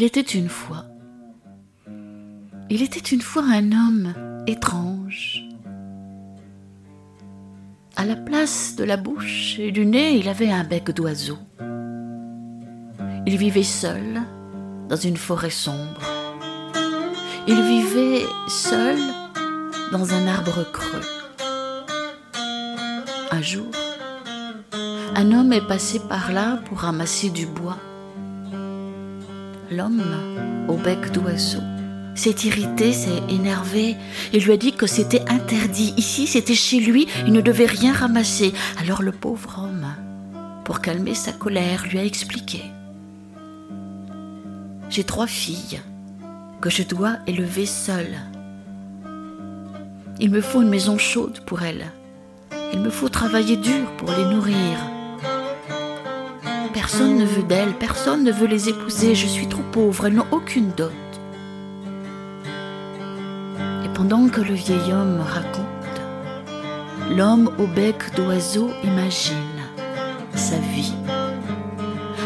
Il était une fois. Il était une fois un homme étrange. À la place de la bouche et du nez, il avait un bec d'oiseau. Il vivait seul dans une forêt sombre. Il vivait seul dans un arbre creux. Un jour, un homme est passé par là pour ramasser du bois. L'homme, au bec d'oiseau, s'est irrité, s'est énervé. Il lui a dit que c'était interdit. Ici, c'était chez lui, il ne devait rien ramasser. Alors le pauvre homme, pour calmer sa colère, lui a expliqué. J'ai trois filles que je dois élever seule. Il me faut une maison chaude pour elles. Il me faut travailler dur pour les nourrir. Personne ne veut d'elles, personne ne veut les épouser, je suis trop pauvre, elles n'ont aucune dot. Et pendant que le vieil homme raconte, l'homme au bec d'oiseau imagine sa vie.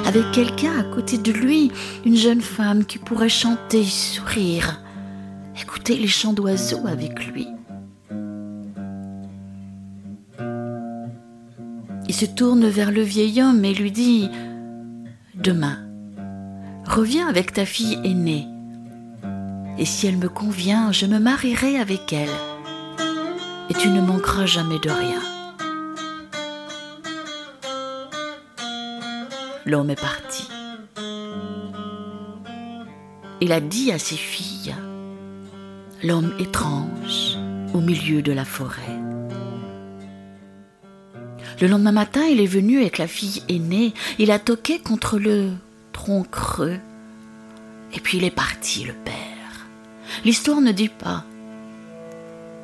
Avec quelqu'un à côté de lui, une jeune femme qui pourrait chanter, sourire, écouter les chants d'oiseaux avec lui. Il se tourne vers le vieil homme et lui dit Demain, reviens avec ta fille aînée. Et si elle me convient, je me marierai avec elle. Et tu ne manqueras jamais de rien. L'homme est parti. Il a dit à ses filles L'homme étrange au milieu de la forêt. Le lendemain matin, il est venu avec la fille aînée. Il a toqué contre le tronc creux. Et puis il est parti, le père. L'histoire ne dit pas.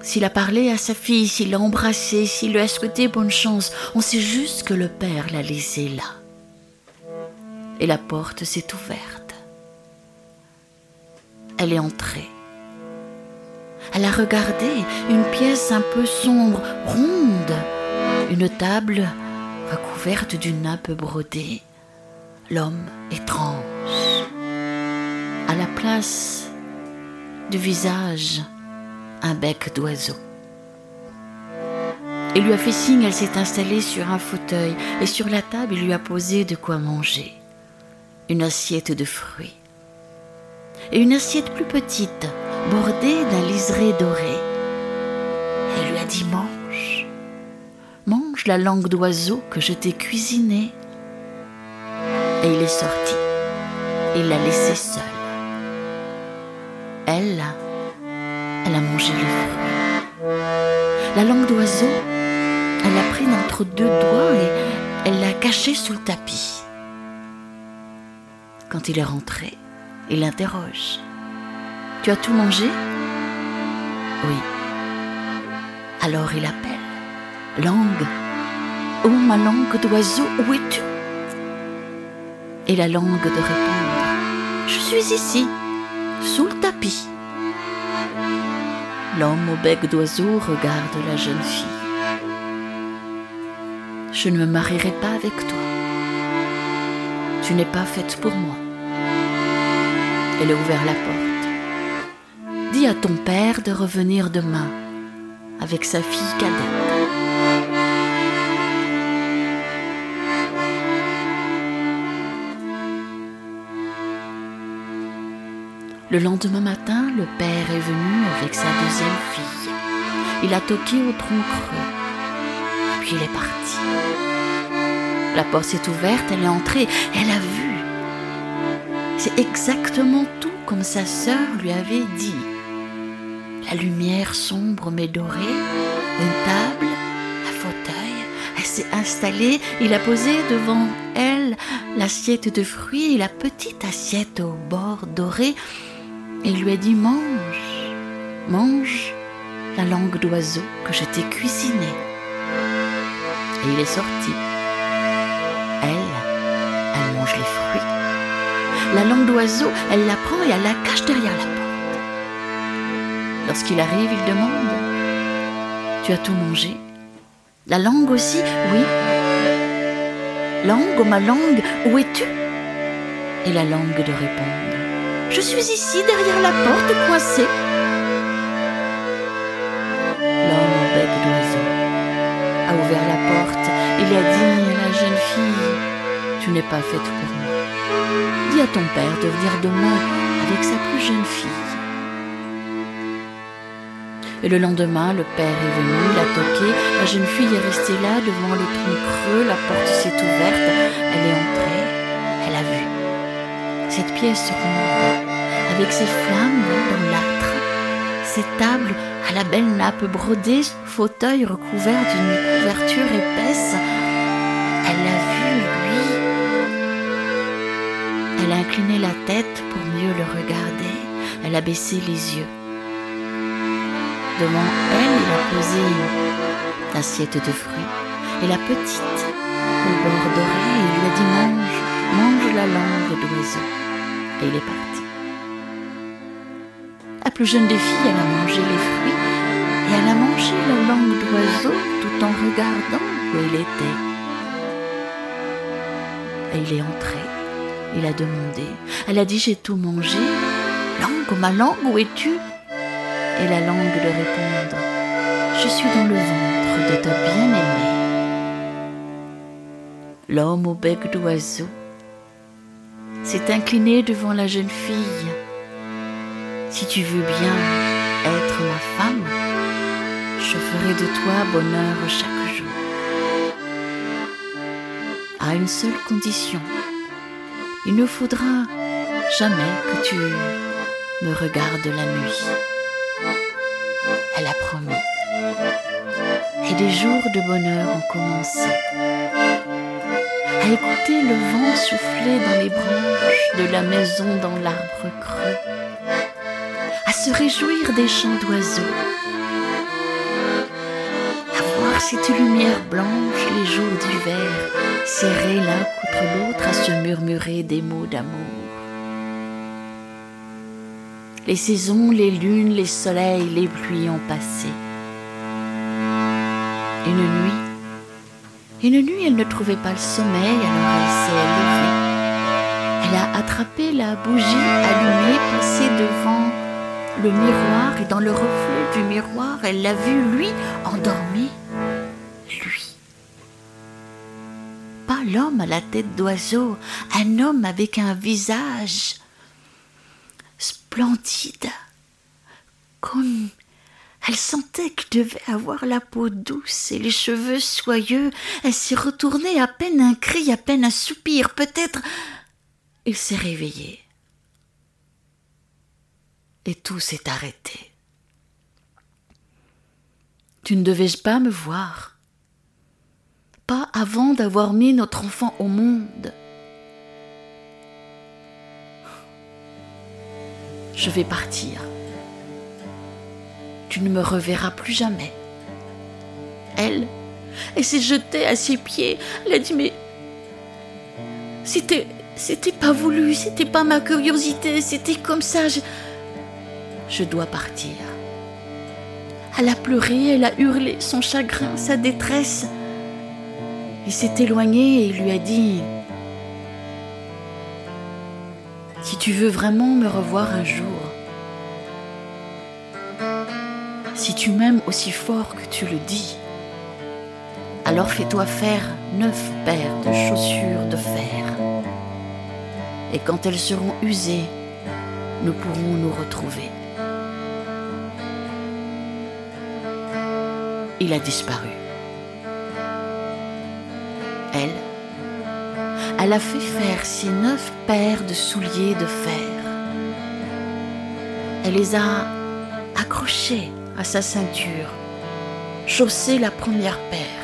S'il a parlé à sa fille, s'il l'a embrassée, s'il lui a souhaité bonne chance, on sait juste que le père l'a laissé là. Et la porte s'est ouverte. Elle est entrée. Elle a regardé une pièce un peu sombre, ronde, une table recouverte d'une nappe brodée, l'homme étrange. À la place du visage, un bec d'oiseau. Il lui a fait signe, elle s'est installée sur un fauteuil et sur la table il lui a posé de quoi manger. Une assiette de fruits. Et une assiette plus petite, bordée d'un liseré doré. Il lui a dit mange la langue d'oiseau que je t'ai cuisinée. Et il est sorti. Il l'a laissée seule. Elle, elle a mangé les fruits. La langue d'oiseau, elle l'a prise entre deux doigts et elle l'a cachée sous le tapis. Quand il est rentré, il l'interroge. Tu as tout mangé? Oui. Alors il appelle. Langue, oh ma langue d'oiseau, où es-tu? Et la langue de répondre, je suis ici, sous le tapis. L'homme au bec d'oiseau regarde la jeune fille. Je ne me marierai pas avec toi. Tu n'es pas faite pour moi. Elle a ouvert la porte. Dis à ton père de revenir demain avec sa fille cadette. Le lendemain matin, le père est venu avec sa deuxième fille. Il a toqué au tronc creux. Puis il est parti. La porte s'est ouverte, elle est entrée, elle a vu. C'est exactement tout comme sa sœur lui avait dit. La lumière sombre mais dorée, une table, un fauteuil. Elle s'est installée, il a posé devant elle l'assiette de fruits et la petite assiette au bord doré et lui a dit Mange, mange la langue d'oiseau que je t'ai cuisinée. Et il est sorti. Elle, elle mange les fruits. La langue d'oiseau, elle la prend et elle la cache derrière la porte. Lorsqu'il arrive, il demande Tu as tout mangé? La langue aussi Oui. Langue, oh ma langue, où es-tu? Et la langue de répondre Je suis ici derrière la porte coincée. L'homme au bec d'oiseau a ouvert la porte. Il a dit à la jeune fille Tu n'es pas faite pour moi. Dis à ton père de venir demain avec sa plus jeune fille. Et le lendemain, le père est venu, il a toqué, la jeune fille est restée là devant le tronc creux, la porte s'est ouverte, elle est entrée. Cette pièce ronde, avec ses flammes dans l'âtre, ces tables à la belle nappe brodée, fauteuil recouvert d'une couverture épaisse, elle l'a vu, lui. Elle a incliné la tête pour mieux le regarder, elle a baissé les yeux. Devant elle, il a posé une assiette de fruits. Et la petite, au bord doré, il lui a dit mange, mange la langue d'oiseau. Et il est parti. La plus jeune des filles, elle a mangé les fruits et elle a mangé la langue d'oiseau tout en regardant où elle était. Il est entré. Il a demandé. Elle a dit J'ai tout mangé. Langue, ma langue, où es-tu? Et la langue de répondre Je suis dans le ventre de ta bien-aimée. L'homme au bec d'oiseau s'est incliné devant la jeune fille. Si tu veux bien être ma femme, je ferai de toi bonheur chaque jour. À une seule condition, il ne faudra jamais que tu me regardes la nuit elle a promis. Et des jours de bonheur ont commencé. À écouter le vent souffler dans les branches de la maison dans l'arbre creux. À se réjouir des chants d'oiseaux. À voir cette lumière blanche les jours d'hiver, serrés l'un contre l'autre à se murmurer des mots d'amour. Les saisons, les lunes, les soleils, les pluies ont passé. Une nuit, une nuit, elle ne trouvait pas le sommeil, alors elle s'est levée. Elle a attrapé la bougie allumée, passée devant le miroir, et dans le reflet du miroir, elle l'a vu, lui, endormi. Lui. Pas l'homme à la tête d'oiseau, un homme avec un visage splendide, comme elle sentait qu'il devait avoir la peau douce et les cheveux soyeux. Elle s'est retournée à peine un cri, à peine un soupir, peut-être. Il s'est réveillé. Et tout s'est arrêté. Tu ne devais pas me voir. Pas avant d'avoir mis notre enfant au monde. je vais partir. Tu ne me reverras plus jamais. Elle, elle s'est jetée à ses pieds. Elle a dit Mais c'était, c'était pas voulu, c'était pas ma curiosité, c'était comme ça. Je, je dois partir. Elle a pleuré, elle a hurlé son chagrin, sa détresse. Il s'est éloigné et lui a dit si tu veux vraiment me revoir un jour, si tu m'aimes aussi fort que tu le dis, alors fais-toi faire neuf paires de chaussures de fer. Et quand elles seront usées, nous pourrons nous retrouver. Il a disparu. Elle, elle a fait faire ses neuf paires de souliers de fer. Elle les a accrochés à sa ceinture, chaussé la première paire.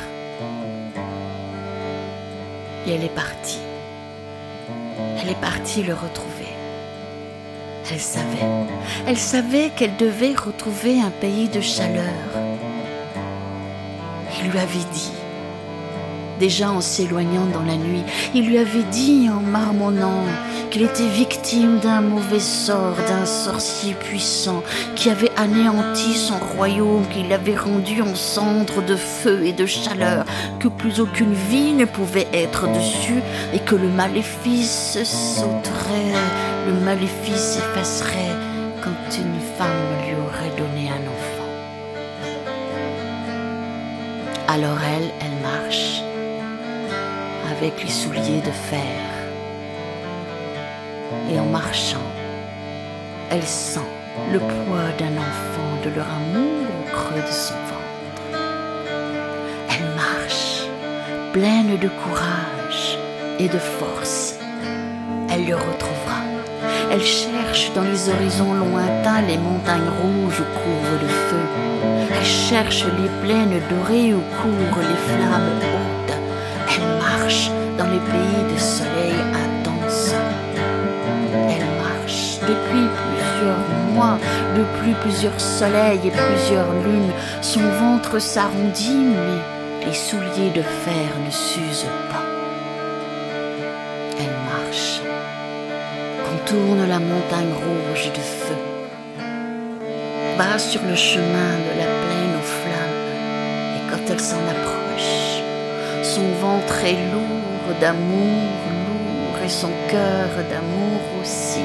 Et elle est partie. Elle est partie le retrouver. Elle savait, elle savait qu'elle devait retrouver un pays de chaleur. Il lui avait dit, déjà en s'éloignant dans la nuit. Il lui avait dit en marmonnant qu'il était victime d'un mauvais sort, d'un sorcier puissant qui avait anéanti son royaume, qui l'avait rendu en cendres de feu et de chaleur, que plus aucune vie ne pouvait être dessus, et que le maléfice sauterait, le maléfice s'effacerait quand une femme lui aurait donné un enfant. Alors elle, elle marche avec les souliers de fer. Et en marchant, elle sent le poids d'un enfant, de leur amour au creux de son ventre. Elle marche, pleine de courage et de force. Elle le retrouvera. Elle cherche dans les horizons lointains les montagnes rouges où courent le feu. Elle cherche les plaines dorées où courent les flammes hautes. Les pays de soleil intense. Elle marche depuis plusieurs mois, depuis plusieurs soleils et plusieurs lunes. Son ventre s'arrondit, mais les souliers de fer ne s'usent pas. Elle marche, contourne la montagne rouge de feu, va sur le chemin de la plaine aux flammes, et quand elle s'en approche, son ventre est lourd d'amour, lourd, et son cœur d'amour aussi.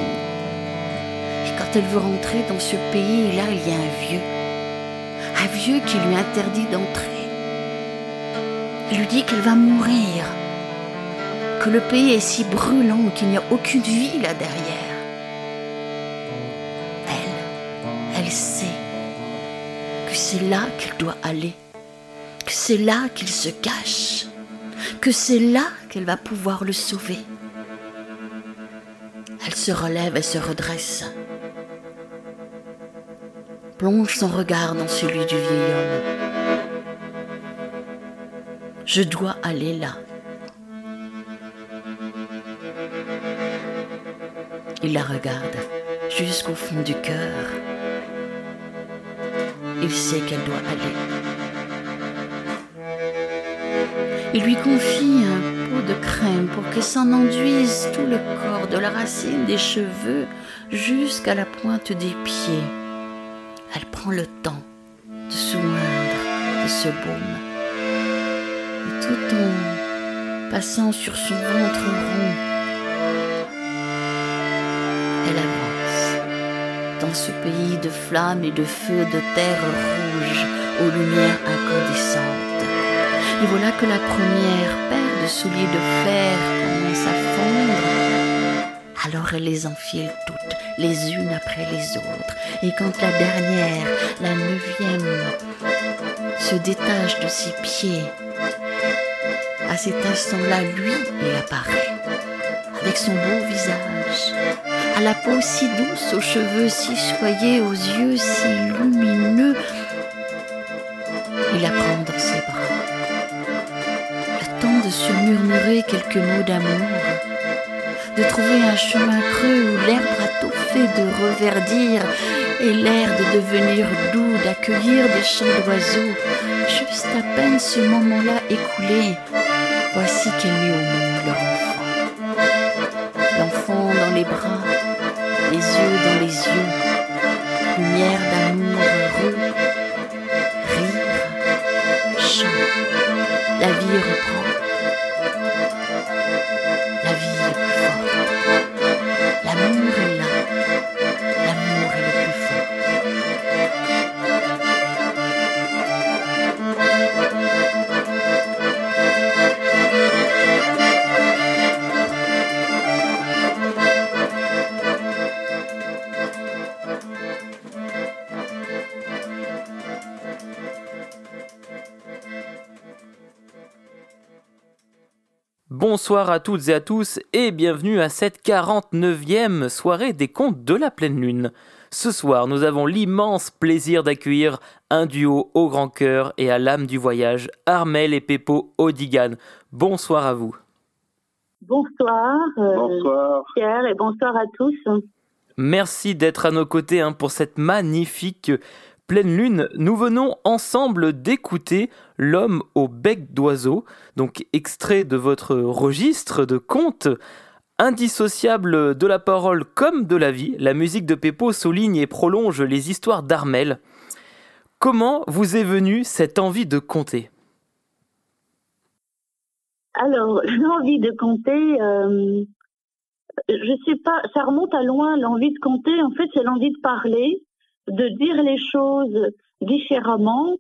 Et quand elle veut rentrer dans ce pays, là, il y a un vieux, un vieux qui lui interdit d'entrer. Il lui dit qu'elle va mourir, que le pays est si brûlant qu'il n'y a aucune vie là derrière. Elle, elle sait que c'est là qu'elle doit aller, que c'est là qu'il se cache, que c'est là qu'elle va pouvoir le sauver. Elle se relève et se redresse, plonge son regard dans celui du vieil homme. Je dois aller là. Il la regarde jusqu'au fond du cœur. Il sait qu'elle doit aller. Il lui confie un de crème pour que s'en enduise tout le corps, de la racine des cheveux jusqu'à la pointe des pieds. Elle prend le temps de s'oindre de ce baume. Et tout en passant sur son ventre rond, elle avance dans ce pays de flammes et de feux, de terre rouge aux lumières incandescentes. Et voilà que la première paire de souliers de fer commence à fondre. Alors elle les enfile toutes, les unes après les autres. Et quand la dernière, la neuvième, se détache de ses pieds, à cet instant-là, lui, il apparaît, avec son beau visage, à la peau si douce, aux cheveux si soyeux, aux yeux si lumineux. Il la prend dans ses bras. Le temps de se murmurer quelques mots d'amour, de trouver un chemin creux où l'herbe a tout fait de reverdir et l'air de devenir doux, d'accueillir des chants d'oiseaux. Juste à peine ce moment-là écoulé, voici qu'elle met au monde leur enfant. L'enfant dans les bras, les yeux dans les yeux, lumière d'amour heureux, rire, chant, la vie reprend. Bonsoir à toutes et à tous et bienvenue à cette 49e soirée des contes de la pleine lune. Ce soir, nous avons l'immense plaisir d'accueillir un duo au grand cœur et à l'âme du voyage, Armel et Peppo Odigan. Bonsoir à vous. Bonsoir, euh, Bonsoir. Pierre, et bonsoir à tous. Merci d'être à nos côtés hein, pour cette magnifique pleine lune. Nous venons ensemble d'écouter L'homme au bec d'oiseau, donc extrait de votre registre de contes, Indissociable de la parole comme de la vie, la musique de Pépot souligne et prolonge les histoires d'Armel. Comment vous est venue cette envie de conter? Alors, l'envie de compter, euh, je sais pas, ça remonte à loin, l'envie de compter. En fait, c'est l'envie de parler, de dire les choses différemment.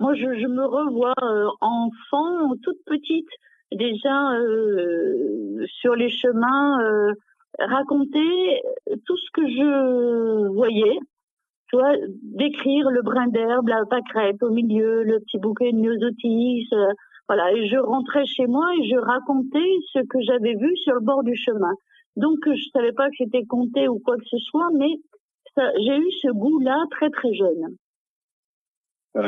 Moi, je, me revois euh, enfant, toute petite, déjà euh, sur les chemins, euh, raconter tout ce que je voyais, tu vois, décrire le brin d'herbe, la pâquerette au milieu, le petit bouquet de myosotis, euh, voilà, et je rentrais chez moi et je racontais ce que j'avais vu sur le bord du chemin. Donc je savais pas que c'était compté ou quoi que ce soit, mais j'ai eu ce goût-là très très jeune.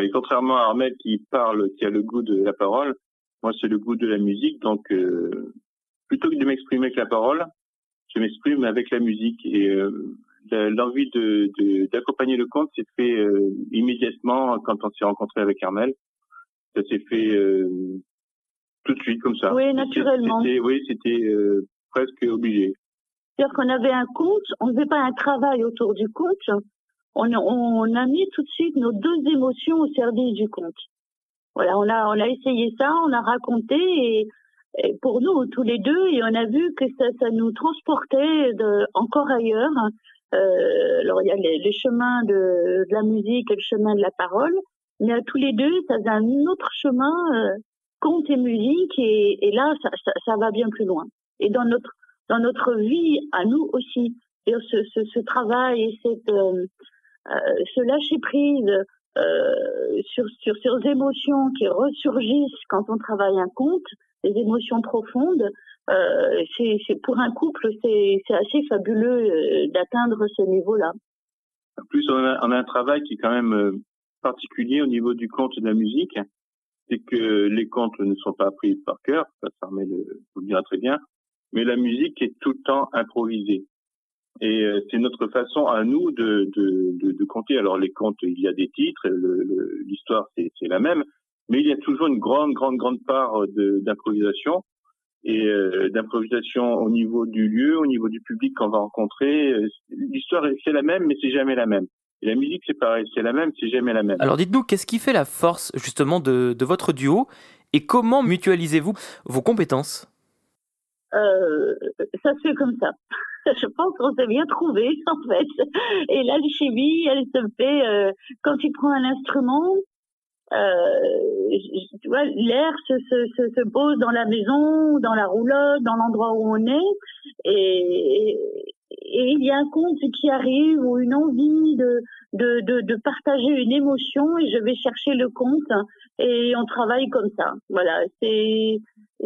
et contrairement à Ahmed qui parle, qui a le goût de la parole, moi, c'est le goût de la musique. Donc, euh, plutôt que de m'exprimer avec la parole, je m'exprime avec la musique. Et euh, l'envie de d'accompagner le conte s'est fait euh, immédiatement quand on s'est rencontré avec Armel. Ça s'est fait tout de suite comme ça. Oui, naturellement. Oui, c'était presque obligé. C'est-à-dire qu'on avait un conte, on ne faisait pas un travail autour du conte, on, on a mis tout de suite nos deux émotions au service du conte. Voilà, on a, on a essayé ça, on a raconté et, pour nous tous les deux et on a vu que ça, ça nous transportait de, encore ailleurs. Euh, alors il y a les, chemins de, de, la musique et le chemin de la parole, mais à tous les deux, ça faisait un autre chemin, euh, conte et musique, et, et là, ça, ça, ça, va bien plus loin. Et dans notre dans notre vie, à nous aussi, ce, travail et cette euh, euh ce lâcher prise, euh, sur, sur, ces émotions qui ressurgissent quand on travaille un conte, des émotions profondes. Euh, c'est pour un couple, c'est assez fabuleux euh, d'atteindre ce niveau-là. En plus, on a, on a, un travail qui est quand même particulier au niveau du conte et de la musique, c'est que les contes ne sont pas appris par cœur, ça, ça le, vous le dira très bien, mais la musique est tout le temps improvisée. Et euh, c'est notre façon à nous de, de, de, compter. Alors les contes, il y a des titres, l'histoire c'est la même, mais il y a toujours une grande, grande, grande part d'improvisation et euh, d'improvisation au niveau du lieu, au niveau du public qu'on va rencontrer. L'histoire c'est la même, mais c'est jamais la même. Et la musique c'est pareil, c'est la même, c'est jamais la même. Alors dites-nous, qu'est-ce qui fait la force justement de, de votre duo? Et comment mutualisez-vous vos compétences? Euh, Ça se fait comme ça. je pense qu'on s'est bien trouvé en fait. Et l'alchimie, elle se fait euh, quand tu prends un instrument. Euh, tu vois, l'air se, se, se, pose dans la maison, dans la roulotte, dans l'endroit où on est, et, et il y a un conte qui arrive ou une envie de, de, de, de, partager une émotion et je vais chercher le conte et on travaille comme ça. Voilà, c'est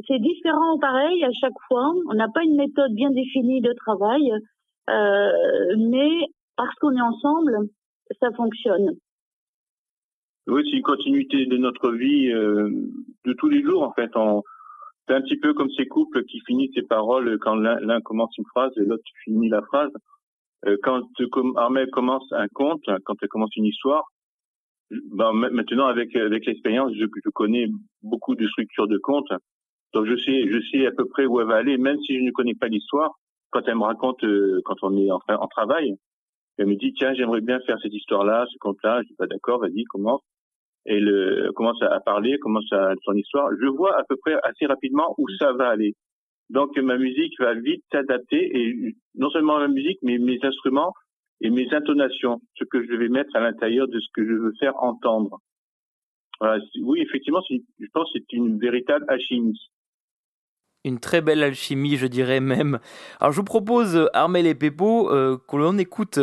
c'est différent pareil à chaque fois. On n'a pas une méthode bien définie de travail, euh, mais parce qu'on est ensemble, ça fonctionne. Oui, c'est une continuité de notre vie euh, de tous les jours en fait. C'est un petit peu comme ces couples qui finissent ses paroles quand l'un commence une phrase et l'autre finit la phrase. Euh, quand comme Armel commence un conte, quand elle commence une histoire, ben, maintenant avec avec l'expérience, je, connais beaucoup de structures de contes donc je sais, je sais à peu près où elle va aller, même si je ne connais pas l'histoire. Quand elle me raconte, euh, quand on est en, en travail, elle me dit tiens, j'aimerais bien faire cette histoire-là, ce conte-là. Je dis pas d'accord, vas-y, commence. Elle commence à parler, commence à son histoire. Je vois à peu près assez rapidement où ça va aller. Donc ma musique va vite s'adapter et non seulement ma musique, mais mes instruments et mes intonations, ce que je vais mettre à l'intérieur de ce que je veux faire entendre. Voilà. Oui, effectivement, je pense que c'est une véritable alchimie une très belle alchimie, je dirais même. Alors je vous propose, Armel et Pépot, euh, que l'on écoute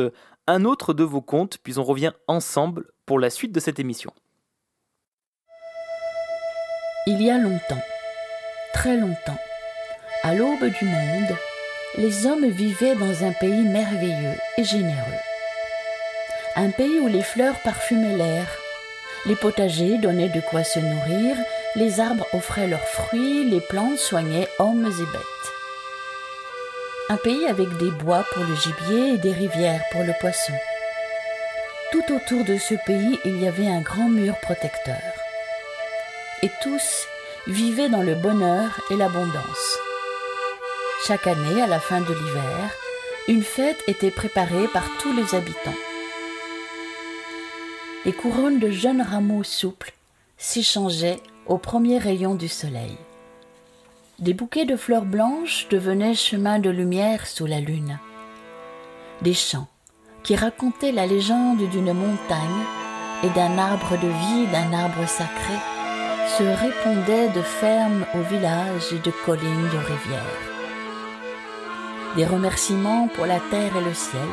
un autre de vos contes, puis on revient ensemble pour la suite de cette émission. Il y a longtemps, très longtemps, à l'aube du monde, les hommes vivaient dans un pays merveilleux et généreux. Un pays où les fleurs parfumaient l'air, les potagers donnaient de quoi se nourrir les arbres offraient leurs fruits, les plantes soignaient hommes et bêtes. Un pays avec des bois pour le gibier et des rivières pour le poisson. Tout autour de ce pays, il y avait un grand mur protecteur. Et tous vivaient dans le bonheur et l'abondance. Chaque année, à la fin de l'hiver, une fête était préparée par tous les habitants. Les couronnes de jeunes rameaux souples s'échangeaient au premier rayon du soleil. Des bouquets de fleurs blanches devenaient chemin de lumière sous la lune. Des chants qui racontaient la légende d'une montagne et d'un arbre de vie, d'un arbre sacré, se répondaient de fermes au village et de collines aux rivières. Des remerciements pour la terre et le ciel,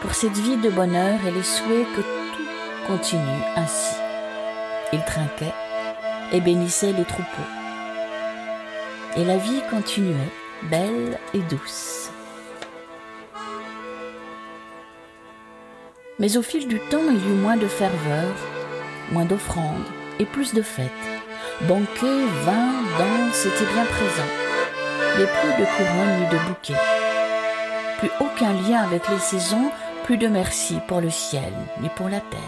pour cette vie de bonheur et les souhaits que tout continue ainsi. Ils trinquaient et bénissaient les troupeaux. Et la vie continuait, belle et douce. Mais au fil du temps, il y eut moins de ferveur, moins d'offrandes et plus de fêtes. Banquets, vins, danses étaient bien présents, mais plus de couronnes ni de bouquets. Plus aucun lien avec les saisons, plus de merci pour le ciel ni pour la terre.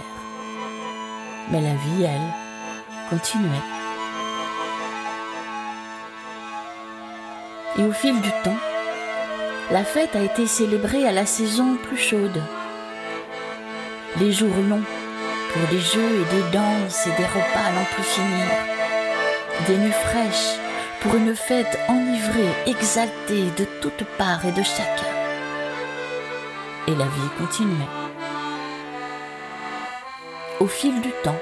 Mais la vie, elle, continuait. Et au fil du temps, la fête a été célébrée à la saison plus chaude. Les jours longs pour des jeux et des danses et des repas à n'en plus finir. Des nuits fraîches pour une fête enivrée, exaltée de toutes parts et de chacun. Et la vie continuait. Au fil du temps,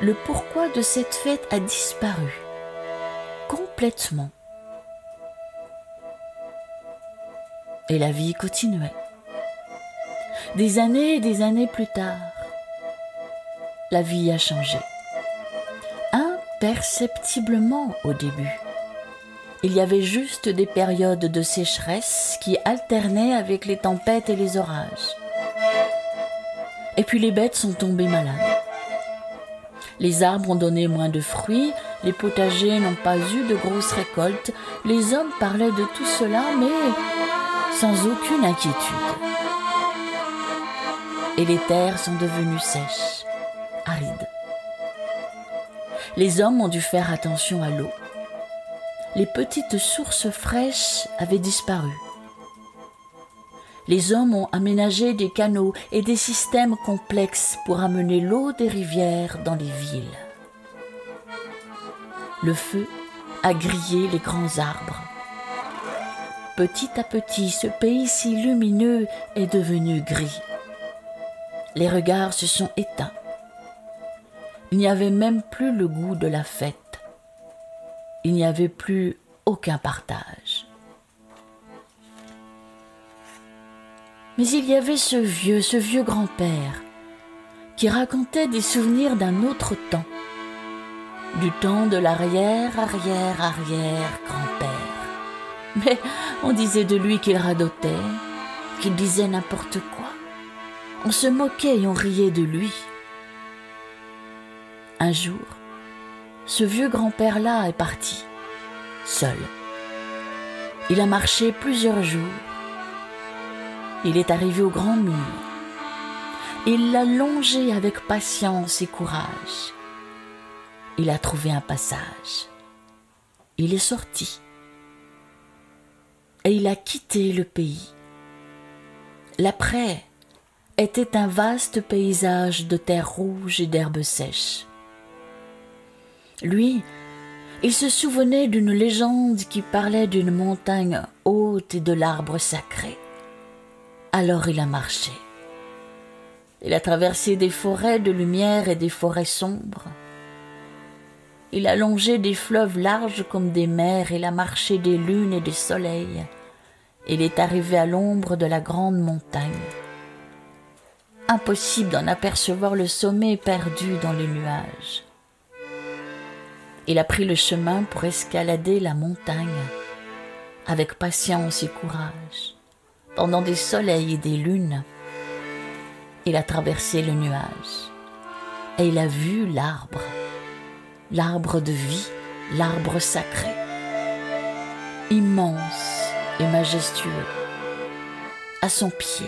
le pourquoi de cette fête a disparu complètement. Et la vie continuait. Des années et des années plus tard, la vie a changé. Imperceptiblement au début. Il y avait juste des périodes de sécheresse qui alternaient avec les tempêtes et les orages. Et puis les bêtes sont tombées malades. Les arbres ont donné moins de fruits, les potagers n'ont pas eu de grosses récoltes, les hommes parlaient de tout cela, mais sans aucune inquiétude. Et les terres sont devenues sèches, Les hommes ont dû faire attention à l'eau. Les petites sources fraîches avaient disparu. Les hommes ont aménagé des canaux et des systèmes complexes pour amener l'eau des rivières dans les villes. Le feu a grillé les grands arbres. Petit à petit, ce pays si lumineux est devenu gris. Les regards se sont éteints. Il n'y avait même plus le goût de la fête. Il n'y avait plus aucun partage. Mais il y avait ce vieux, ce vieux grand-père, qui racontait des souvenirs d'un autre temps, du temps de l'arrière, arrière, arrière grand-père. Mais on disait de lui qu'il radotait, qu'il disait n'importe quoi. On se moquait et on riait de lui. Un jour, ce vieux grand-père-là est parti, seul. Il a marché plusieurs jours il est arrivé au grand mur. Il l'a longé avec patience et courage. Il a trouvé un passage. Il est sorti. Et il a quitté le pays. L'après était un vaste paysage de terre rouge et d'herbes sèches. Lui, il se souvenait d'une légende qui parlait d'une montagne haute et de l'arbre sacré. Alors il a marché. Il a traversé des forêts de lumière et des forêts sombres. Il a longé des fleuves larges comme des mers, il a marché des lunes et des soleils. Il est arrivé à l'ombre de la grande montagne. Impossible d'en apercevoir le sommet perdu dans les nuages. Il a pris le chemin pour escalader la montagne avec patience et courage pendant des soleils et des lunes. Il a traversé le nuage et il a vu l'arbre, l'arbre de vie, l'arbre sacré, immense et majestueux. À son pied,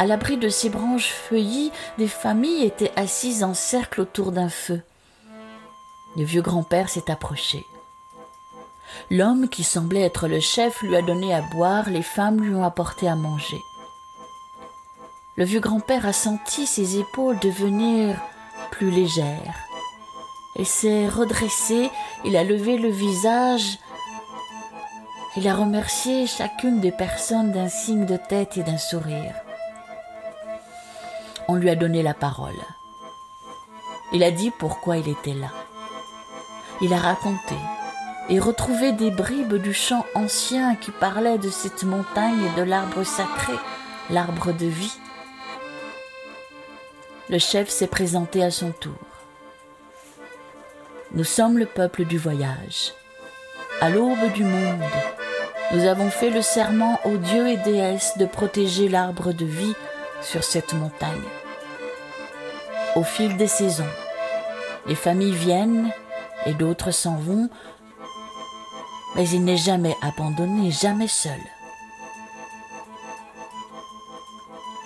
à l'abri de ses branches feuillies, des familles étaient assises en cercle autour d'un feu. Le vieux grand-père s'est approché. L'homme qui semblait être le chef lui a donné à boire, les femmes lui ont apporté à manger. Le vieux grand-père a senti ses épaules devenir plus légères. Il s'est redressé, il a levé le visage, il a remercié chacune des personnes d'un signe de tête et d'un sourire. On lui a donné la parole. Il a dit pourquoi il était là. Il a raconté et retrouvé des bribes du chant ancien qui parlait de cette montagne et de l'arbre sacré, l'arbre de vie. Le chef s'est présenté à son tour. Nous sommes le peuple du voyage. À l'aube du monde, nous avons fait le serment aux dieux et déesses de protéger l'arbre de vie sur cette montagne. Au fil des saisons, les familles viennent et d'autres s'en vont, mais il n'est jamais abandonné, jamais seul.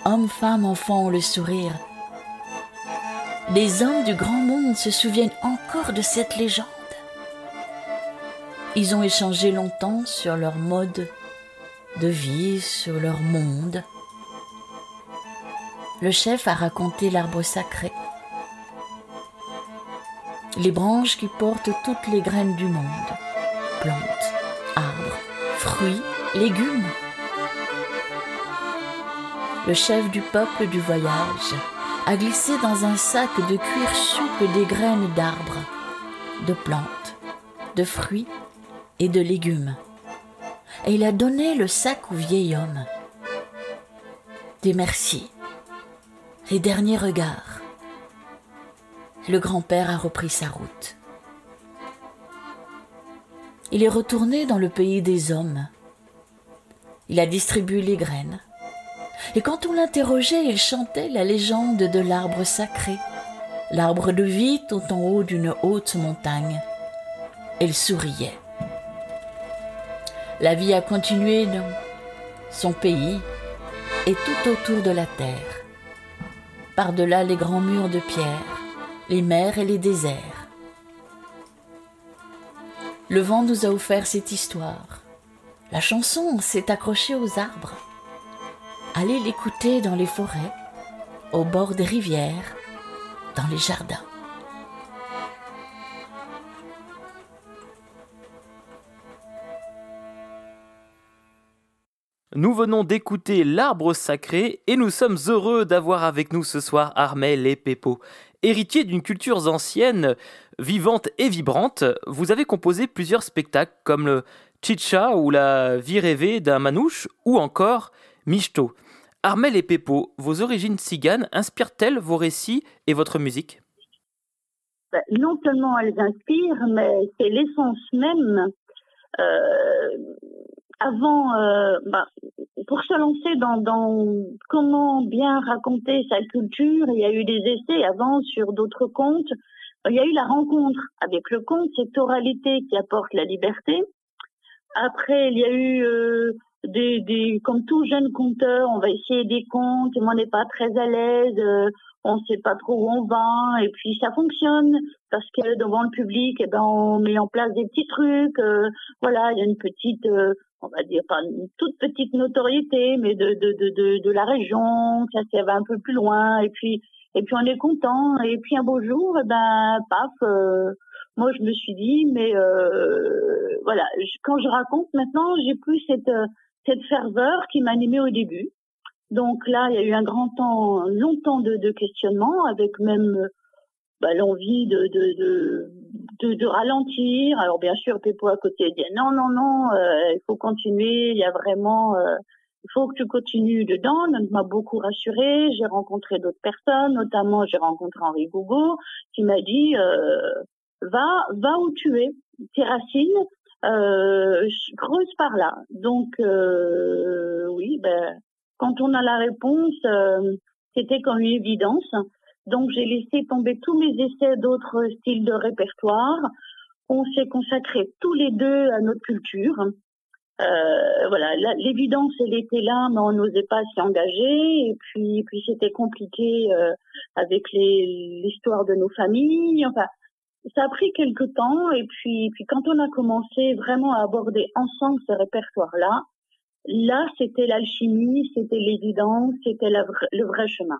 Hommes, femmes, enfants ont le sourire. Les hommes du grand monde se souviennent encore de cette légende. Ils ont échangé longtemps sur leur mode de vie, sur leur monde. Le chef a raconté l'arbre sacré, les branches qui portent toutes les graines du monde, plantes, arbres, fruits, légumes. Le chef du peuple du voyage a glissé dans un sac de cuir souple des graines d'arbres, de plantes, de fruits et de légumes. Et il a donné le sac au vieil homme. Des merci, les derniers regards. Le grand-père a repris sa route. Il est retourné dans le pays des hommes. Il a distribué les graines. Et quand on l'interrogeait, il chantait la légende de l'arbre sacré, l'arbre de vie tout en haut d'une haute montagne. Il souriait. La vie a continué dans son pays et tout autour de la terre, par-delà les grands murs de pierre, les mers et les déserts. Le vent nous a offert cette histoire. La chanson s'est accrochée aux arbres. Allez l'écouter dans les forêts, au bord des rivières, dans les jardins. Nous venons d'écouter L'arbre sacré et nous sommes heureux d'avoir avec nous ce soir Armel et Pepo. Héritier d'une culture ancienne, vivante et vibrante, vous avez composé plusieurs spectacles comme le Chicha ou la vie rêvée d'un manouche ou encore Michto. Armel et Pepo, vos origines ciganes inspirent-elles vos récits et votre musique? Ben, Non seulement elles inspirent, mais c'est l'essence même. Euh, avant, euh, bah, pour se lancer dans, dans, comment bien raconter sa culture, il y a eu des essais avant sur d'autres contes. Il y a eu la rencontre avec le conte, cette oralité qui apporte la liberté. Après, il y a eu euh, des, des, comme tout jeune conteur, on va essayer des contes, et moi on n'est pas très à l'aise, euh, on sait pas trop où on va, et puis ça fonctionne parce que devant le public, eh ben on met en place des petits trucs, euh, voilà, il y a une petite on va dire pas une toute petite notoriété, mais de de de de, de la région, ça s'y va un peu plus loin, et puis et puis on est content, et puis un beau jour, eh ben paf, euh, moi je me suis dit, mais euh, voilà, quand je raconte maintenant, j'ai plus cette cette ferveur qui m'animait au début. Donc là, il y a eu un grand temps, longtemps de, de questionnement, avec même bah, l'envie de, de, de, de, ralentir. Alors bien sûr, Pepo à côté dit non, non, non, euh, il faut continuer, il y a vraiment, euh, il faut que tu continues dedans. Donc m'a beaucoup rassuré. J'ai rencontré d'autres personnes, notamment j'ai rencontré Henri Gougo qui m'a dit euh, va, va où tu es, tes racines, euh, creuse par là. Donc oui, ben quand on a la réponse, c'était comme une évidence. Donc j'ai laissé tomber tous mes essais d'autres styles de répertoire. On s'est consacré tous les deux à notre culture. Euh, voilà, l'évidence elle était là, mais on n'osait pas s'y engager. Et puis, puis c'était compliqué euh, avec l'histoire de nos familles. Enfin, ça a pris quelques temps et puis, puis quand on a commencé vraiment à aborder ensemble ce répertoire-là, là, c'était l'alchimie, c'était l'évidence, c'était le vrai chemin.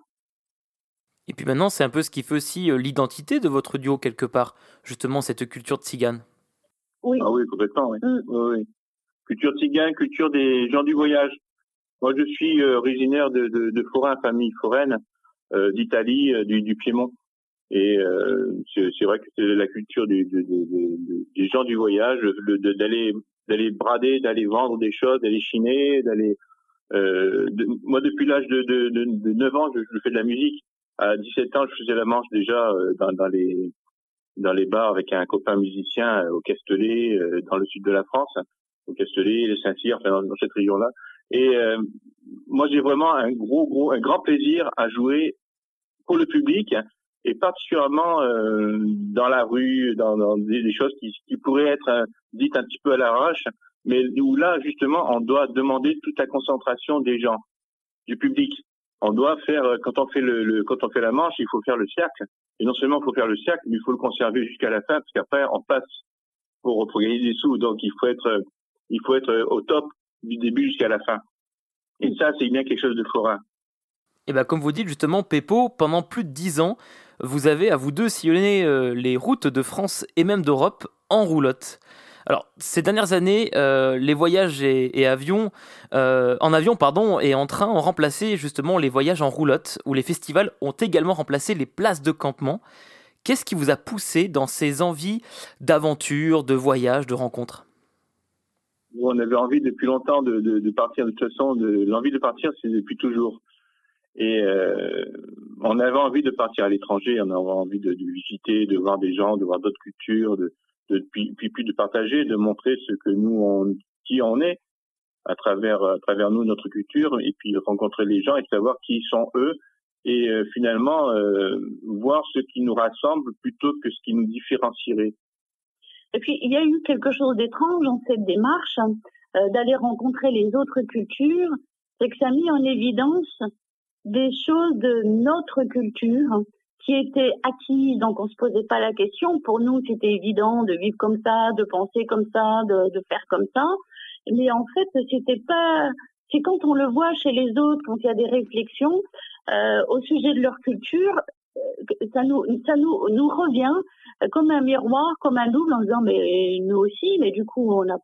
Et puis maintenant, c'est un peu ce qui fait aussi euh, l'identité de votre duo quelque part, justement cette culture de tzigane. Oui. Ah oui, complètement, oui. Mm. oui, Culture tzigane, culture des gens du voyage. Moi, je suis euh, originaire de, de, de forain, famille foraine, euh, d'Italie, du, du Piémont. Et euh, c'est vrai que c'est la culture du, des gens du voyage, d'aller d'aller brader, d'aller vendre des choses, d'aller chiner, d'aller. Euh, moi, depuis l'âge de, de, de, 9 ans, je, je, fais de la musique. À 17 ans, je faisais la manche déjà euh, dans, dans les dans les bars avec un copain musicien euh, au Castellet, dans le sud de la France, au Castellet, les Saint-Cyr, enfin dans, cette région-là. Et moi, j'ai vraiment un gros, gros, un grand plaisir à jouer pour le public et particulièrement euh, dans la rue, dans, des, choses qui, pourraient être euh, dites un petit peu à l'arrache, mais où là justement on doit demander toute la concentration des gens, du public. On doit faire euh, quand on fait le, quand on fait la manche, il faut faire le cercle. Et non seulement il faut faire le cercle, mais il faut le conserver jusqu'à la fin, parce qu'après on passe pour, gagner des sous. Donc il faut être il faut être au top du début jusqu'à la fin. Et ça c'est bien quelque chose de forain. Et bien, comme vous dites justement, Peppo, pendant plus de dix ans, vous avez à vous deux sillonné euh, les routes de France et même d'Europe en roulotte. Alors, ces dernières années, euh, les voyages et, avions, euh, en avion pardon, et en train ont remplacé justement les voyages en roulotte, où les festivals ont également remplacé les places de campement. Qu'est-ce qui vous a poussé dans ces envies d'aventure, de voyage, de rencontres? On avait envie depuis longtemps de partir. De toute façon, l'envie de partir, c'est depuis toujours. Et euh, on avait envie de partir à l'étranger, on avait envie de, de, visiter, de voir des gens, de voir d'autres cultures, de, de puis, puis, de partager, de montrer ce que nous on, qui on est à travers à travers nous notre culture et puis rencontrer les gens et savoir qui sont eux et euh, finalement euh, voir ce qui nous rassemble plutôt que ce qui nous différencierait. Et puis il y a eu quelque chose d'étrange dans cette démarche euh, d'aller rencontrer les autres cultures, c'est que ça a mis en évidence des choses de notre culture qui étaient acquises, donc on se posait pas la question. Pour nous, c'était évident de vivre comme ça, de penser comme ça, de, faire comme ça. Mais en fait, c'était pas. C'est quand on le voit chez les autres, quand il y a des réflexions euh, au sujet de leur culture, euh, ça nous, ça nous, nous revient comme un miroir, comme un double, en disant mais nous aussi, mais du coup on a,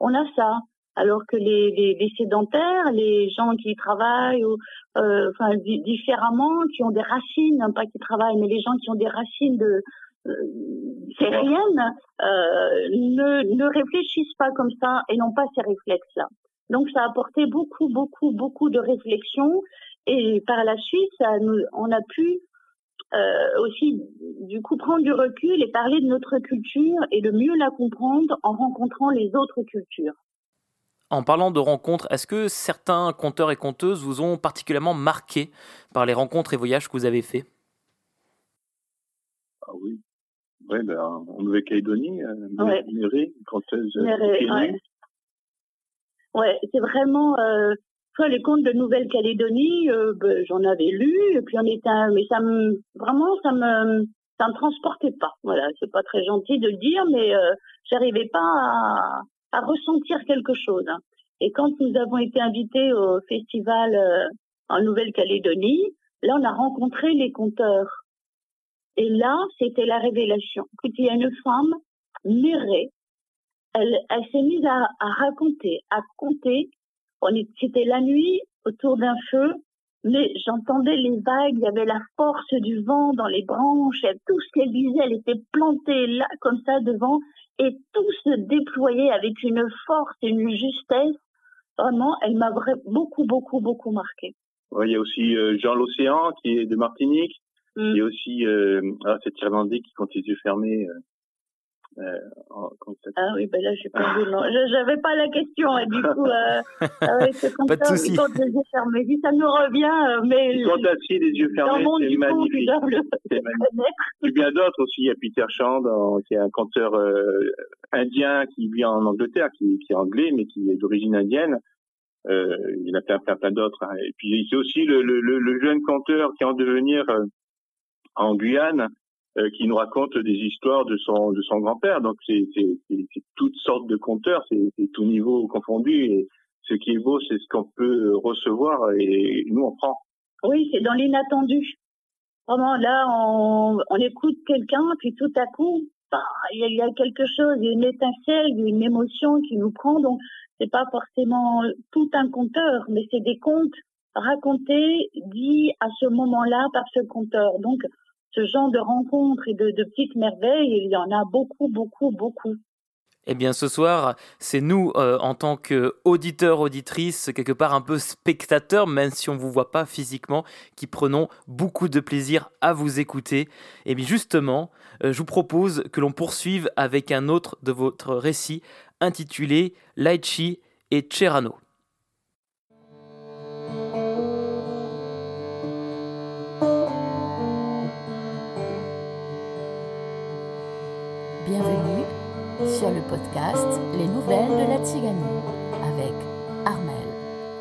on a ça alors que les, les, les, sédentaires, les gens qui travaillent euh, différemment, qui ont des racines, pas qui travaillent, mais les gens qui ont des racines de euh, euh, ne, réfléchissent pas comme ça et n'ont pas ces réflexes-là. Donc ça a apporté beaucoup, beaucoup, beaucoup de réflexion et par la suite, on a pu euh, aussi du coup prendre du recul et parler de notre culture et de mieux la comprendre en rencontrant les autres cultures. En parlant de rencontres, est-ce que certains conteurs et conteuses vous ont particulièrement marqué par les rencontres et voyages que vous avez faits? Ah oui. Ouais, ben, en Nouvelle-Calédonie, euh, ouais. conteuse. ouais, ouais c'est vraiment. Euh, les contes de Nouvelle-Calédonie, euh, ben, j'en avais lu, et puis on était, mais ça me, vraiment, ça me, ça me transportait pas. Voilà, c'est pas très gentil de le dire, mais euh, j'arrivais pas à, à ressentir quelque chose. Et quand nous avons été invités au festival euh, en Nouvelle-Calédonie, là, on a rencontré les conteurs. Et là, c'était la révélation. il y a une femme, Mérée, elle, elle s'est mise à, raconter, à compter. C'était la nuit autour d'un feu, mais j'entendais les vagues, il y avait la force du vent dans les branches, et tout ce qu'elle disait, elle était plantée là, comme ça, devant, et tout se déployait avec une force et une justesse. Vraiment, elle m'a beaucoup, beaucoup, beaucoup marqué. il y a aussi euh, Jean l'Océan qui est de Martinique. Mm. Il y a aussi euh, ah, cet Irlandais qui compte les yeux fermés. Euh, euh, ah oui, ben là, j'ai pas vu, non. J'avais pas la question, et du coup, euh, ah c'est comme pas ça. Quand les yeux fermés. Si ça nous revient, euh, mais. Quand assis, les yeux fermés, c'est magnifique. C'est magnifique. Il y a d'autres aussi. Il y a Peter Chand, qui est un conteur euh, indien qui vit en Angleterre, qui, qui est anglais, mais qui est d'origine indienne. Euh, il a plein, plein, plein d'autres. Hein. Et puis, c'est aussi le, le, le, jeune conteur qui est en devenir euh, en Guyane, euh, qui nous raconte des histoires de son de son grand-père. Donc c'est toutes sortes de conteurs, c'est tout niveau confondu. Et ce qui est beau, c'est ce qu'on peut recevoir et nous on prend. Oui, c'est dans l'inattendu. Vraiment, là, on, on écoute quelqu'un, puis tout à coup, bah, il y, a quelque chose, il y a une étincelle, une émotion qui nous prend. Donc, c'est pas forcément tout un conteur, mais c'est des contes racontés, dits à ce moment-là par ce conteur. Donc, ce genre de rencontres et de, petites merveilles, il y en a beaucoup, beaucoup, beaucoup. Eh bien, ce soir, c'est nous, euh, en tant qu'auditeurs, auditrices, quelque part un peu spectateurs, même si on ne vous voit pas physiquement, qui prenons beaucoup de plaisir à vous écouter. Et eh bien, justement, euh, je vous propose que l'on poursuive avec un autre de votre récit intitulé Laichi et Cerano. Sur le podcast Les Nouvelles de la Tziganie avec Armel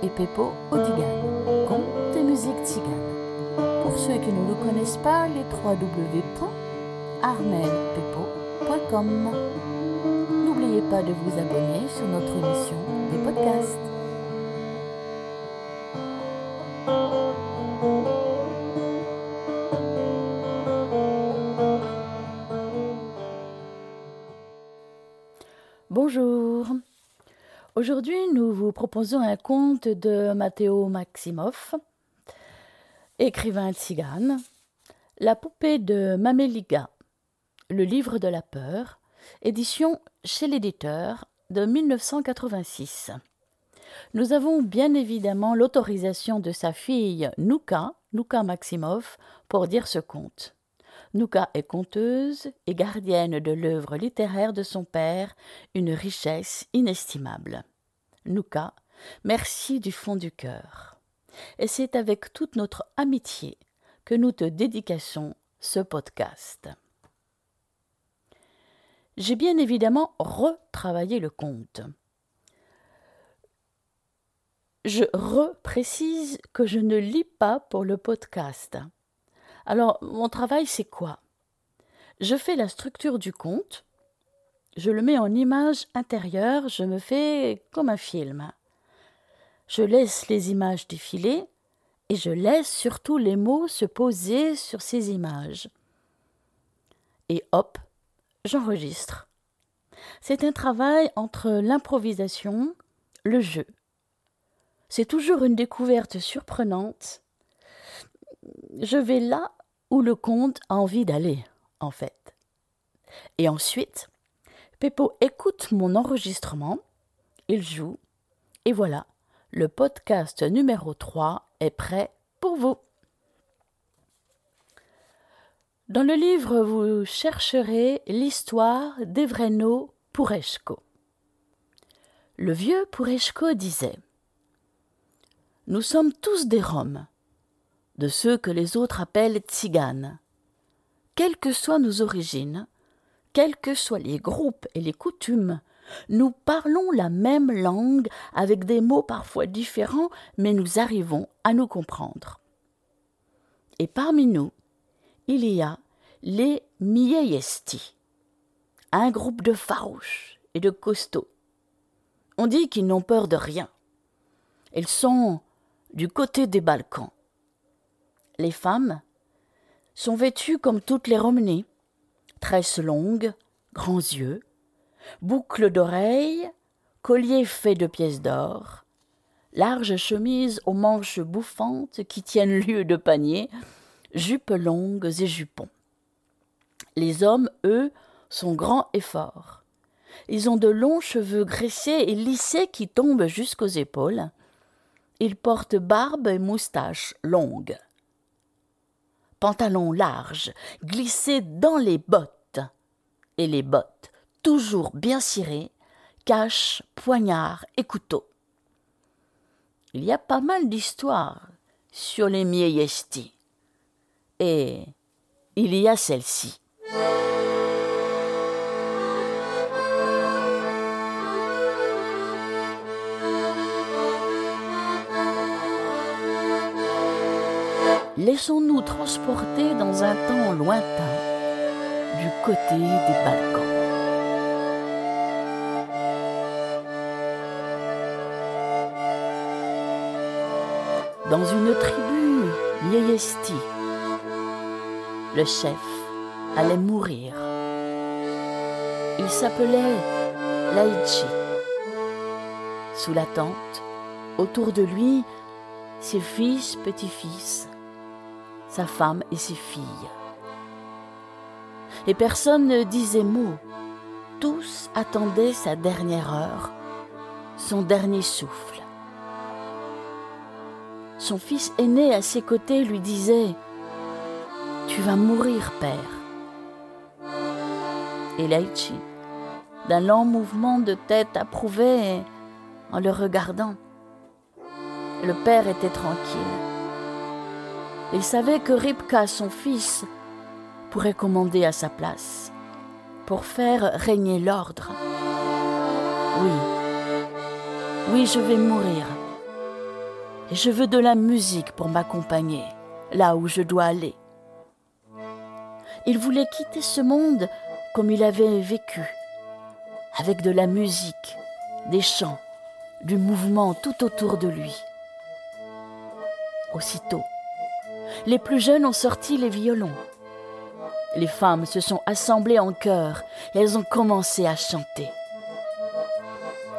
et Pepo Odigan, contes et musique tzigane. Pour ceux qui ne le connaissent pas, les www.armelpepo.com. N'oubliez pas de vous abonner sur notre émission des podcasts. Bonjour. Aujourd'hui, nous vous proposons un conte de Matteo Maximov, écrivain tzigane, La poupée de Mameliga, le livre de la peur, édition chez l'éditeur de 1986. Nous avons bien évidemment l'autorisation de sa fille Nuka, Nuka Maximov, pour dire ce conte. Nuka est conteuse et gardienne de l'œuvre littéraire de son père, une richesse inestimable. Nuka, merci du fond du cœur. Et c'est avec toute notre amitié que nous te dédicassons ce podcast. J'ai bien évidemment retravaillé le conte. Je reprécise que je ne lis pas pour le podcast. Alors, mon travail, c'est quoi? Je fais la structure du conte, je le mets en image intérieure, je me fais comme un film. Je laisse les images défiler et je laisse surtout les mots se poser sur ces images. Et hop, j'enregistre. C'est un travail entre l'improvisation, le jeu. C'est toujours une découverte surprenante. Je vais là où le conte a envie d'aller, en fait. Et ensuite, Peppo écoute mon enregistrement, il joue, et voilà, le podcast numéro 3 est prêt pour vous. Dans le livre, vous chercherez l'histoire d'Evreno Pureshko. Le vieux Pureshko disait Nous sommes tous des Roms de ceux que les autres appellent tziganes. Quelles que soient nos origines, quels que soient les groupes et les coutumes, nous parlons la même langue avec des mots parfois différents, mais nous arrivons à nous comprendre. Et parmi nous, il y a les Mieyesti, un groupe de farouches et de costauds. On dit qu'ils n'ont peur de rien. Ils sont du côté des Balkans les femmes, sont vêtues comme toutes les Romnées, tresses longues, grands yeux, boucles d'oreilles, colliers faits de pièces d'or, larges chemises aux manches bouffantes qui tiennent lieu de paniers, jupes longues et jupons. Les hommes, eux, sont grands et forts. Ils ont de longs cheveux graissés et lissés qui tombent jusqu'aux épaules. Ils portent barbe et moustaches longues pantalons larges, glissés dans les bottes. Et les bottes, toujours bien cirées, cachent poignards et couteaux. Il y a pas mal d'histoires sur les Mieyesti. Et il y a celle-ci. Laissons-nous transporter dans un temps lointain, côtés des Balkans. Dans une tribu Yeyesti, le chef allait mourir. Il s'appelait Laichi. Sous la tente, autour de lui, ses fils, petits-fils, sa femme et ses filles. Et personne ne disait mot. Tous attendaient sa dernière heure, son dernier souffle. Son fils aîné à ses côtés lui disait Tu vas mourir, père. Et Laichi, d'un lent mouvement de tête, approuvait en le regardant. Le père était tranquille. Il savait que Ripka, son fils, pourrait commander à sa place pour faire régner l'ordre. Oui, oui, je vais mourir. Et je veux de la musique pour m'accompagner là où je dois aller. Il voulait quitter ce monde comme il avait vécu, avec de la musique, des chants, du mouvement tout autour de lui. Aussitôt, les plus jeunes ont sorti les violons. Les femmes se sont assemblées en chœur et elles ont commencé à chanter.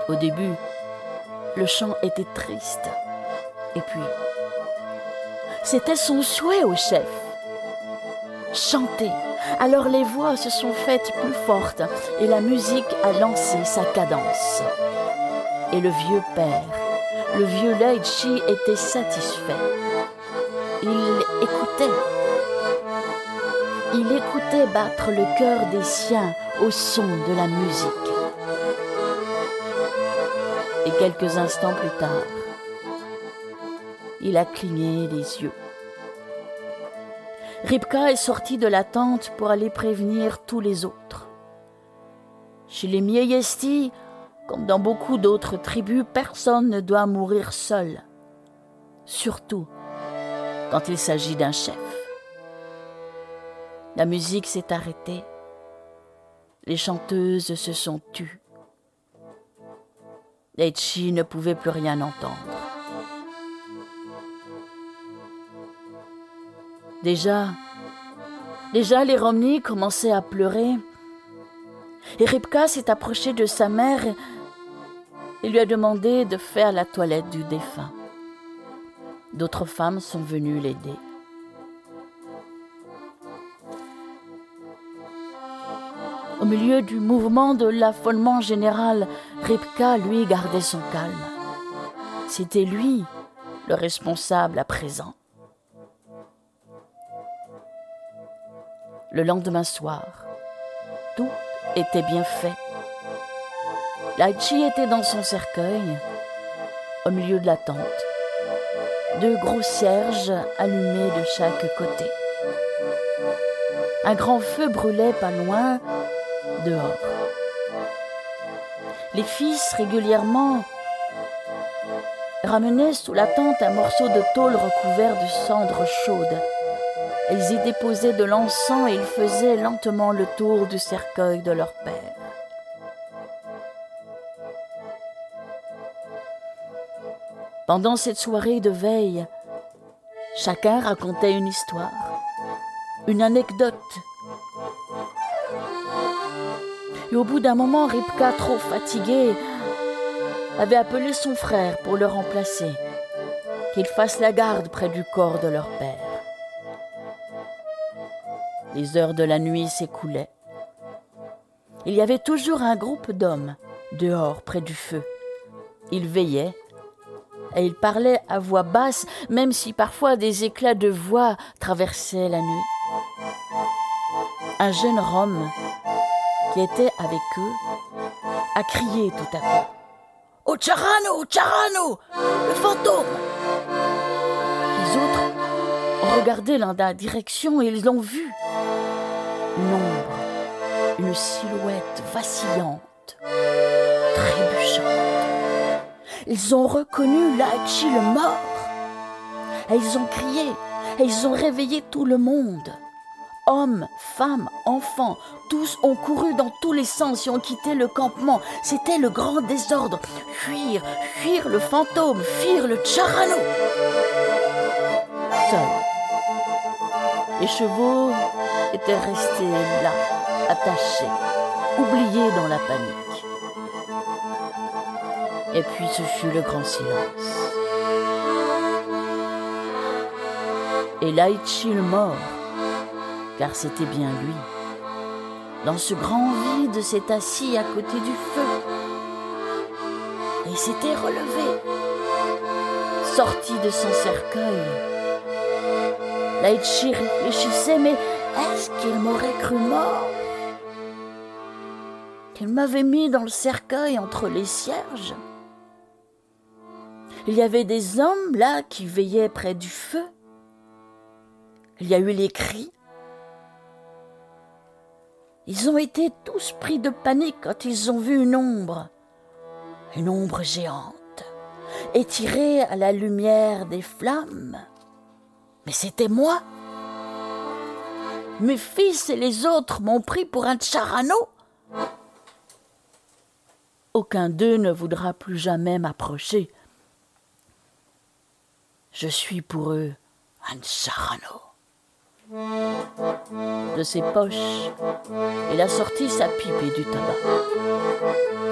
Au début, le chant était triste. Et puis, c'était son souhait au chef. Chanter. Alors les voix se sont faites plus fortes et la musique a lancé sa cadence. Et le vieux père, le vieux Laichi était satisfait. Il écoutait battre le cœur des siens au son de la musique. Et quelques instants plus tard, il a cligné les yeux. Ripka est sorti de la tente pour aller prévenir tous les autres. Chez les Mieyesti, comme dans beaucoup d'autres tribus, personne ne doit mourir seul. Surtout quand il s'agit d'un chef. La musique s'est arrêtée. Les chanteuses se sont tues. Leichi ne pouvait plus rien entendre. Déjà, déjà les Romney commençaient à pleurer. Et Ripka s'est approchée de sa mère et lui a demandé de faire la toilette du défunt. D'autres femmes sont venues l'aider. Au milieu du mouvement de l'affolement général, Ripka, lui, gardait son calme. C'était lui le responsable à présent. Le lendemain soir, tout était bien fait. Laichi était dans son cercueil, au milieu de la tente. Deux gros cierges allumés de chaque côté. Un grand feu brûlait pas loin, Les fils régulièrement ramenaient sous la tente un morceau de tôle recouvert de cendres chaudes. Ils y déposaient de l'encens et ils faisaient lentement le tour du cercueil de leur père. Pendant cette soirée de veille, chacun racontait une histoire, une anecdote. Au bout d'un moment, Ripka, trop fatigué, avait appelé son frère pour le remplacer, qu'il fasse la garde près du corps de leur père. Les heures de la nuit s'écoulaient. Il y avait toujours un groupe d'hommes dehors près du feu. Ils veillaient et ils parlaient à voix basse, même si parfois des éclats de voix traversaient la nuit. Un jeune Rome était avec eux a crié tout à coup Au Charano, Charano Le fantôme Les autres ont regardé dans la direction et ils l'ont vu. Une ombre, une silhouette vacillante, trébuchante. Ils ont reconnu Laichi le mort. Et ils ont crié, et ils ont réveillé tout le monde. Hommes, femmes, enfants, tous ont couru dans tous les sens et ont quitté le campement. C'était le grand désordre. Fuir, fuir le fantôme, fuir le charano. Seuls. Les chevaux étaient restés là, attachés, oubliés dans la panique. Et puis ce fut le grand silence. Et Laïchi le mort, car c'était bien lui, dans ce grand vide s'est assis à côté du feu et s'était relevé, sorti de son cercueil. Laïchi réfléchissait, mais est-ce qu'il m'aurait cru mort? Qu'il m'avait mis dans le cercueil entre les cierges? Il y avait des hommes là qui veillaient près du feu. Il y a eu les cris. Ils ont été tous pris de panique quand ils ont vu une ombre, une ombre géante, étirée à la lumière des flammes. Mais c'était moi. Mes fils et les autres m'ont pris pour un charano. Aucun d'eux ne voudra plus jamais m'approcher. Je suis pour eux un charano de ses poches. Il a sorti sa pipe et du tabac.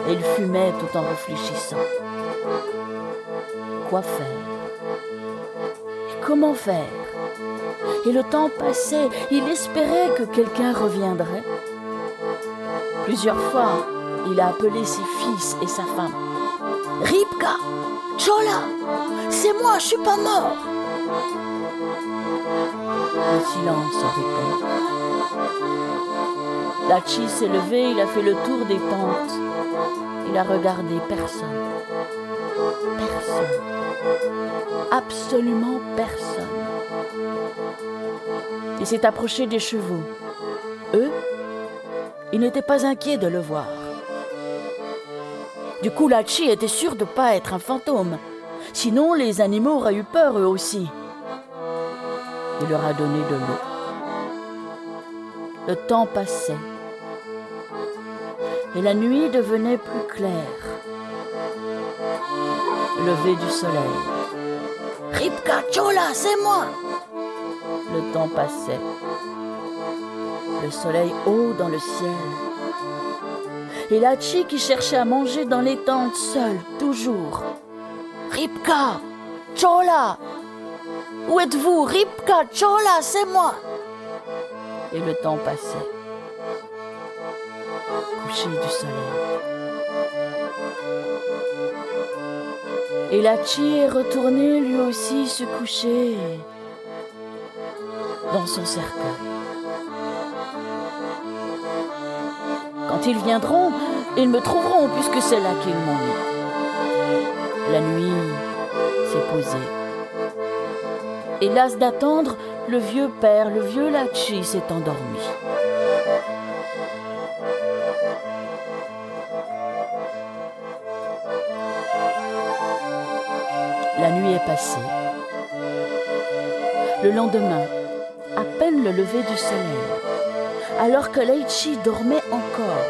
Et il fumait tout en réfléchissant. Quoi faire? Comment faire? Et le temps passait, il espérait que quelqu'un reviendrait. Plusieurs fois, il a appelé ses fils et sa femme. Ripka, Chola, c'est moi, je suis pas mort. Le silence répond. Lachi s'est levé, il a fait le tour des tentes. Il a regardé personne. Personne. Absolument personne. Il s'est approché des chevaux. Eux, ils n'étaient pas inquiets de le voir. Du coup, Lachi était sûr de ne pas être un fantôme. Sinon, les animaux auraient eu peur eux aussi. Il leur a donné de l'eau. Le temps passait et la nuit devenait plus claire. Levé du soleil. Ripka Chola, c'est moi Le temps passait. Le soleil haut dans le ciel. Et Lachi qui cherchait à manger dans les tentes seul, toujours. Ripka Chola où êtes-vous Ripka, Chola, c'est moi Et le temps passait. Coucher du soleil. Et Lachi est retourné lui aussi se coucher dans son cercueil. Quand ils viendront, ils me trouveront puisque c'est là qu'ils m'ont mis. La nuit s'est posée. Hélas d'attendre, le vieux père, le vieux Lachi s'est endormi. La nuit est passée. Le lendemain, à peine le lever du soleil, alors que Laichi dormait encore,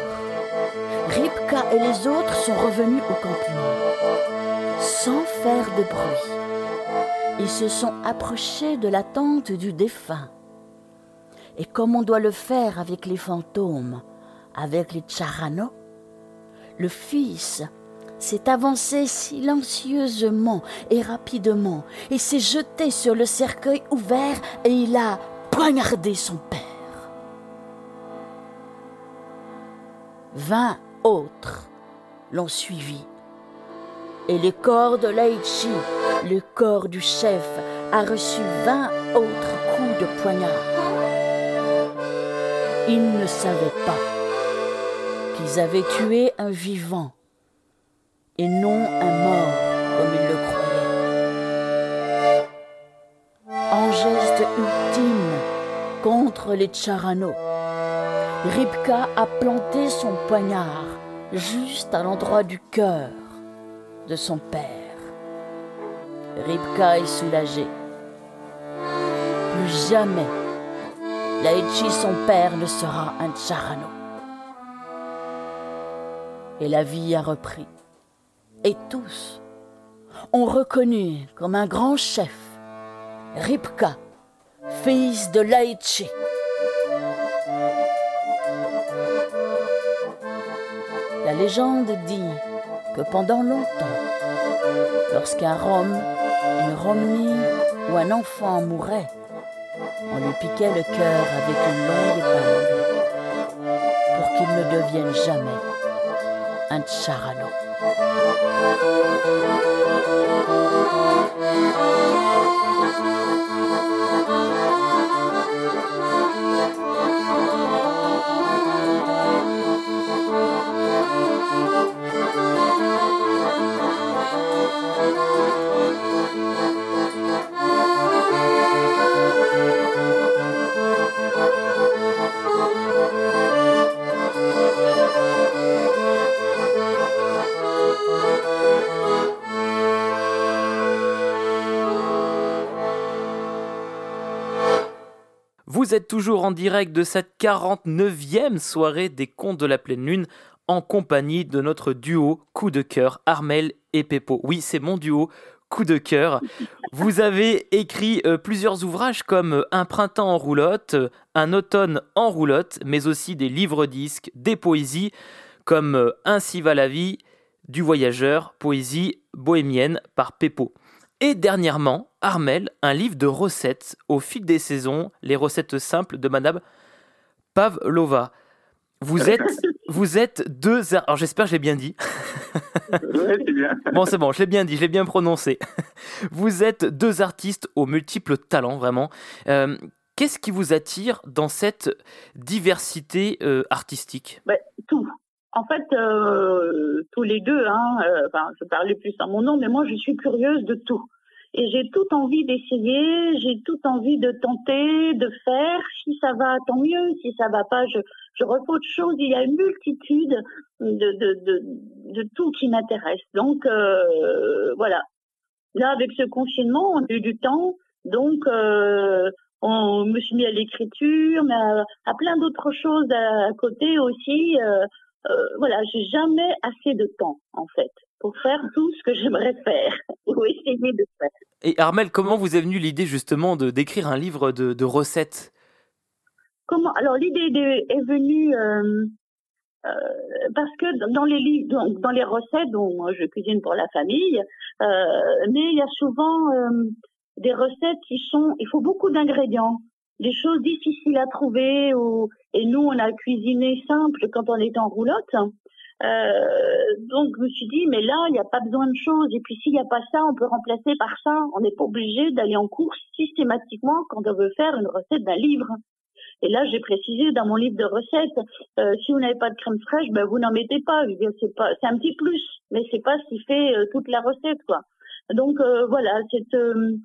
Ripka et les autres sont revenus au campement, sans faire de bruit ils se sont approchés de la tente du défunt. Et comme on doit le faire avec les fantômes, avec les charanos, le fils s'est avancé silencieusement et rapidement et s'est jeté sur le cercueil ouvert et il a poignardé son père. Vingt autres l'ont suivi et les corps de Laichi le corps du chef a reçu vingt autres coups de poignard. Ils ne savaient pas qu'ils avaient tué un vivant et non un mort comme ils le croyaient. En geste ultime contre les Charanos, Ripka a planté son poignard juste à l'endroit du cœur de son père. Ripka est soulagée. Plus jamais Laichi, son père, ne sera un Charano. Et la vie a repris. Et tous ont reconnu comme un grand chef Ripka, fils de Laichi. La légende dit que pendant longtemps, lorsqu'un Rome, une Romnie ou un enfant mourait, on lui piquait le cœur avec une longue épingle pour qu'il ne devienne jamais un charano. Vous êtes toujours en direct de cette 49e soirée des contes de la pleine lune en compagnie de notre duo coup de cœur Armel et Pepo. Oui, c'est mon duo coup de cœur. Vous avez écrit euh, plusieurs ouvrages comme euh, Un printemps en roulotte, euh, Un automne en roulotte, mais aussi des livres-disques, des poésies comme Ainsi va la vie, Du voyageur, poésie bohémienne par Pepo. Et dernièrement, Armel, un livre de recettes au fil des saisons, les recettes simples de Madame Pavlova. Vous êtes, vous êtes deux. Alors j'espère que j'ai bien dit. Ouais, c'est bien. Bon, c'est bon, je l'ai bien dit, je l'ai bien prononcé. Vous êtes deux artistes aux multiples talents, vraiment. Euh, Qu'est-ce qui vous attire dans cette diversité euh, artistique? Ben, tout. En fait, euh, tous les deux, hein, euh, je parlais plus en mon nom, mais moi, je suis curieuse de tout. Et j'ai toute envie d'essayer, j'ai toute envie de tenter, de faire. Si ça va, tant mieux. Si ça va pas, je, je refais autre chose. Il y a une multitude de, de, de, de tout qui m'intéresse. Donc, euh, voilà. Là, avec ce confinement, on a eu du temps. Donc, on me suis mis à l'écriture, mais à, à plein d'autres choses à, à côté aussi. Euh, voilà, j'ai jamais assez de temps, en fait, pour faire tout ce que j'aimerais faire, ou essayer de faire. Et Armel, comment vous est venue l'idée justement de d'écrire un livre de, de recettes? Comment Alors l'idée est venue euh, euh, parce que dans les livres, donc dans les recettes, dont moi je cuisine pour la famille, euh, mais il y a souvent des recettes qui sont, il faut beaucoup d'ingrédients, des choses difficiles à trouver. Ou, et nous, on a cuisiné simple quand on était en roulotte. Euh, donc je me suis dit, mais là, il n'y a pas besoin de choses. Et puis s'il n'y a pas ça, on peut remplacer par ça. On n'est pas obligé d'aller en course systématiquement quand on veut faire une recette d'un livre. Et là, j'ai précisé dans mon livre de recettes, euh, si vous n'avez pas de crème fraîche, ben vous n'en mettez pas. C'est pas, c'est un petit plus, mais c'est pas ce qui fait euh, toute la recette, quoi. Donc euh, voilà, cette, euh,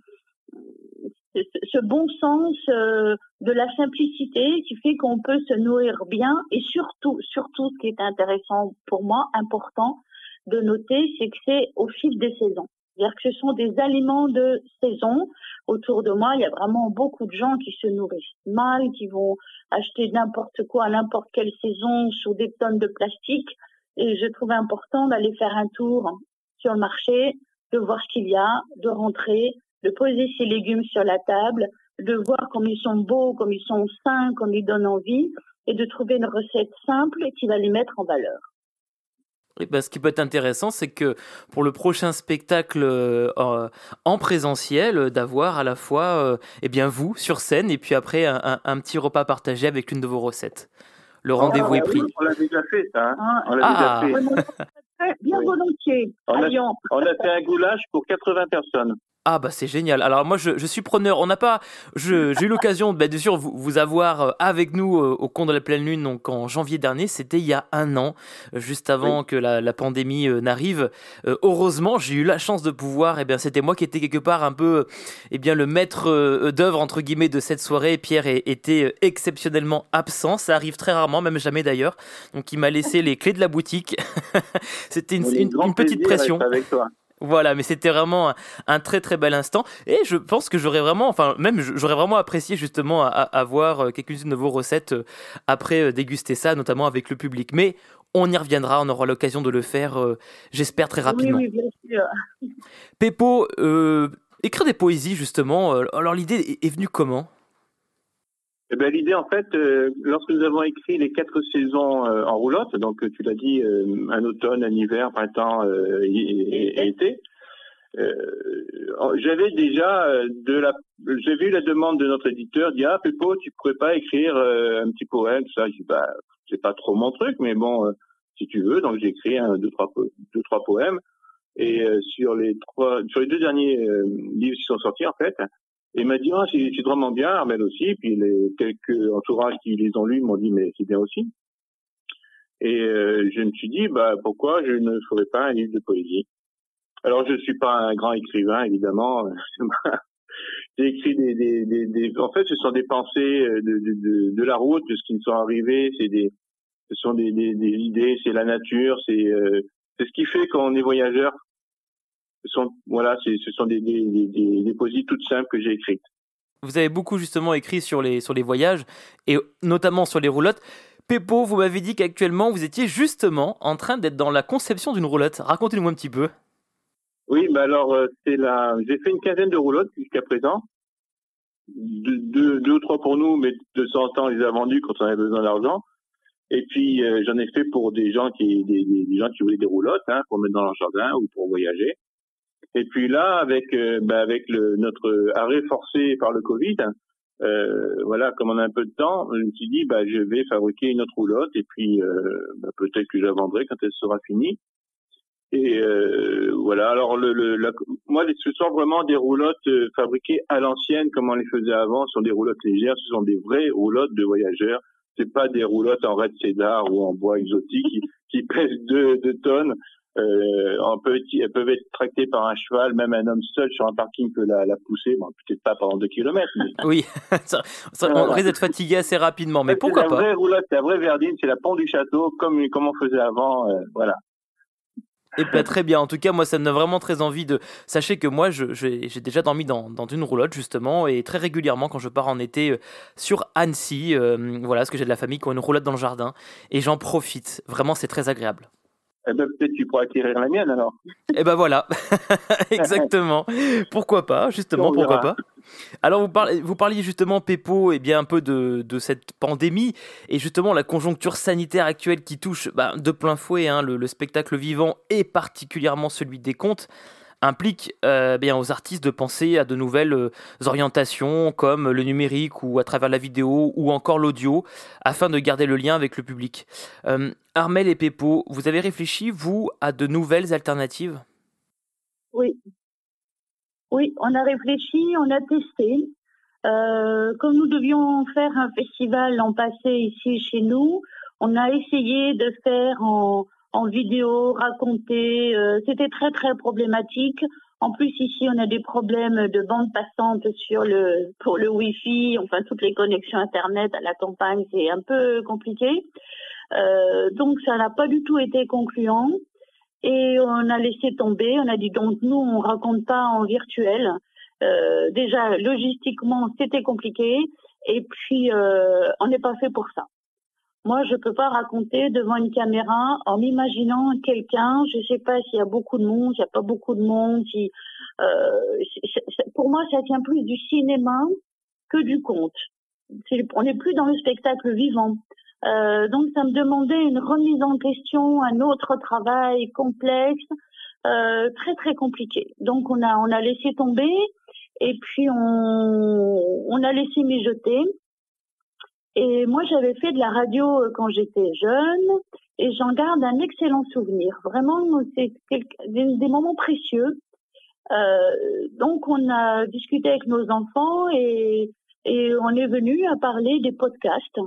ce bon sens euh, de la simplicité qui fait qu'on peut se nourrir bien et surtout, surtout, ce qui est intéressant pour moi, important de noter, c'est que c'est au fil des saisons. C'est-à-dire que ce sont des aliments de saison. Autour de moi, il y a vraiment beaucoup de gens qui se nourrissent mal, qui vont acheter n'importe quoi à n'importe quelle saison sur des tonnes de plastique. Et je trouve important d'aller faire un tour sur le marché, de voir ce qu'il y a, de rentrer, de poser ses légumes sur la table, de voir comme ils sont beaux, comme ils sont sains, comme ils donnent envie, et de trouver une recette simple qui va les mettre en valeur. Et ben, ce qui peut être intéressant, c'est que pour le prochain spectacle euh, en- en présentiel, euh, d'avoir à la fois euh, eh bien vous sur scène et puis après un, un- un petit repas partagé avec l'une de vos recettes. Le rendez-vous est oui. pris. On l'a déjà fait, ça. hein. Hein. On l'a Ah. déjà fait. Bien Oui. volontiers, On a-. On a fait un goulash pour 80 personnes. Ah bah c'est génial. Alors moi je, je suis preneur. On n'a pas, j'ai eu l'occasion bah, bien sûr vous, vous avoir euh, avec nous euh, au compte de la pleine lune donc en janvier dernier. C'était il y a un an, juste avant que la, la pandémie euh, n'arrive. Euh, heureusement j'ai eu la chance de pouvoir. Et bien c'était moi qui étais quelque part un peu, eh bien le maître d'œuvre entre guillemets de cette soirée. Pierre était exceptionnellement absent. Ça arrive très rarement, même jamais d'ailleurs. Donc il m'a laissé les clés de la boutique. C'était une, une- une petite pression. Avec toi. Voilà, mais c'était vraiment un, très très bel instant. Et je pense que j'aurais vraiment, enfin, même j'aurais vraiment apprécié justement avoir euh, quelques-unes de vos recettes euh, après euh, déguster ça, notamment avec le public. Mais on y reviendra, on aura l'occasion de le faire, j'espère, très rapidement. Oui, oui, bien sûr. Pépо, écrire des poésies, justement, alors l'idée est venue comment? Eh ben, L'idée, en fait, euh, lorsque nous avons écrit les quatre saisons euh, en roulotte, donc tu l'as dit, euh, un automne, un hiver, printemps et, été, j'avais déjà de la, j'avais eu la demande de notre éditeur, dit ah Pepo, tu pourrais pas écrire un petit poème, tout ça. Je dis bah c'est pas trop mon truc, mais bon, si tu veux, donc j'ai écrit un, deux, trois, deux, trois poèmes. Et sur les trois, sur les deux derniers livres qui sont sortis en fait, et il m'a dit, ah, c'est vraiment bien, Armel aussi. Puis les quelques entourages qui les ont lus m'ont dit, mais c'est bien aussi. Et euh, je me suis dit, bah pourquoi je ne ferais pas un livre de poésie? Alors je suis pas un grand écrivain, évidemment. J'ai écrit des, des, des, des, En fait, ce sont des pensées de, de, de, la route, de ce qui me sont arrivés. C'est des, ce sont des, des, des idées, c'est la nature, c'est euh, c'est ce qui fait qu'on est voyageur ce sont, voilà, ce sont des, des, des, des poésies toutes simples que j'ai écrites. Vous avez beaucoup justement écrit sur les, sur les voyages et notamment sur les roulottes. Peppo, vous m'avez dit qu'actuellement vous étiez justement en train d'être dans la conception d'une roulotte. Racontez-nous un petit peu. Oui, bah alors euh, c'est la, j'ai fait une quinzaine de roulottes jusqu'à présent, deux, deux, ou trois pour nous, mais de temps en temps on les a vendus quand on avait besoin d'argent. Et puis euh, j'en ai fait pour des gens qui, des, des, gens qui voulaient des roulottes, hein, pour mettre dans leur jardin ou pour voyager. Et puis là, avec euh, bah, avec le, notre arrêt forcé par le Covid, euh, voilà, comme on a un peu de temps, je me suis dit, bah, je vais fabriquer une autre roulotte et puis euh, bah, peut-être que je la vendrai quand elle sera finie. Et euh, voilà. Alors le, le la, moi, ce sont vraiment des roulottes euh, fabriquées à l'ancienne, comme on les faisait avant. Ce sont des roulottes légères. Ce sont des vraies roulottes de voyageurs. C'est pas des roulottes en red cédar ou en bois exotique qui, qui pèsent deux, deux tonnes euh, on peut, elles peuvent être tractées par un cheval, même un homme seul sur un parking peut la, la pousser, bon, peut-être pas pendant deux kilomètres. Oui, ça, on risque d'être fatigué assez rapidement, mais pourquoi la pas? vraie roulotte, la vraie verdine, c'est la pont du château, comme, comme on faisait avant, euh, voilà. Et bah, très bien. En tout cas, moi, ça me donne vraiment très envie de. Sachez que moi, j'ai déjà dormi dans, dans, une roulotte, justement, et très régulièrement, quand je pars en été euh, sur Annecy, euh, voilà, parce que j'ai de la famille qui ont une roulotte dans le jardin, et j'en profite. Vraiment, c'est très agréable. Eh ben, peut-être tu pourras acquérir la mienne alors. Eh ben voilà, exactement. pourquoi pas, justement, pourquoi pas. Alors vous, parlez, vous parliez justement, Pépо, et eh bien un peu de, de, cette pandémie et justement la conjoncture sanitaire actuelle qui touche bah, de plein fouet hein, le, le, spectacle vivant et particulièrement celui des contes implique euh, bien aux artistes de penser à de nouvelles euh, orientations comme le numérique ou à travers la vidéo ou encore l'audio afin de garder le lien avec le public. Euh, Armel et Pepo, vous avez réfléchi, vous, à de nouvelles alternatives? Oui. Oui, on a réfléchi, on a testé. comme nous devions faire un festival l'an passé ici chez nous, on a essayé de faire en, en vidéo, raconter. Euh, c'était très très problématique. En plus ici, on a des problèmes de bande passante sur le pour le Wi-Fi. Enfin, toutes les connexions Internet à la campagne, c'est un peu compliqué. Euh, donc, ça n'a pas du tout été concluant. Et on a laissé tomber. On a dit donc nous, on raconte pas en virtuel. Euh, déjà, logistiquement, c'était compliqué. Et puis, euh, on n'est pas fait pour ça. Moi, je peux pas raconter devant une caméra en m'imaginant quelqu'un. Je sais pas s'il y a beaucoup de monde, s'il y a pas beaucoup de monde. Si, euh, pour moi, ça tient plus du cinéma que du conte. on n'est plus dans le spectacle vivant. Euh, donc, ça me demandait une remise en question, un autre travail complexe, euh, très très compliqué. Donc, on a on a laissé tomber et puis on on a laissé mijoter. Et moi, j'avais fait de la radio euh, quand j'étais jeune et j'en garde un excellent souvenir. Vraiment, c'est des, moments précieux. Euh, donc, on a discuté avec nos enfants et, on est venu à parler des podcasts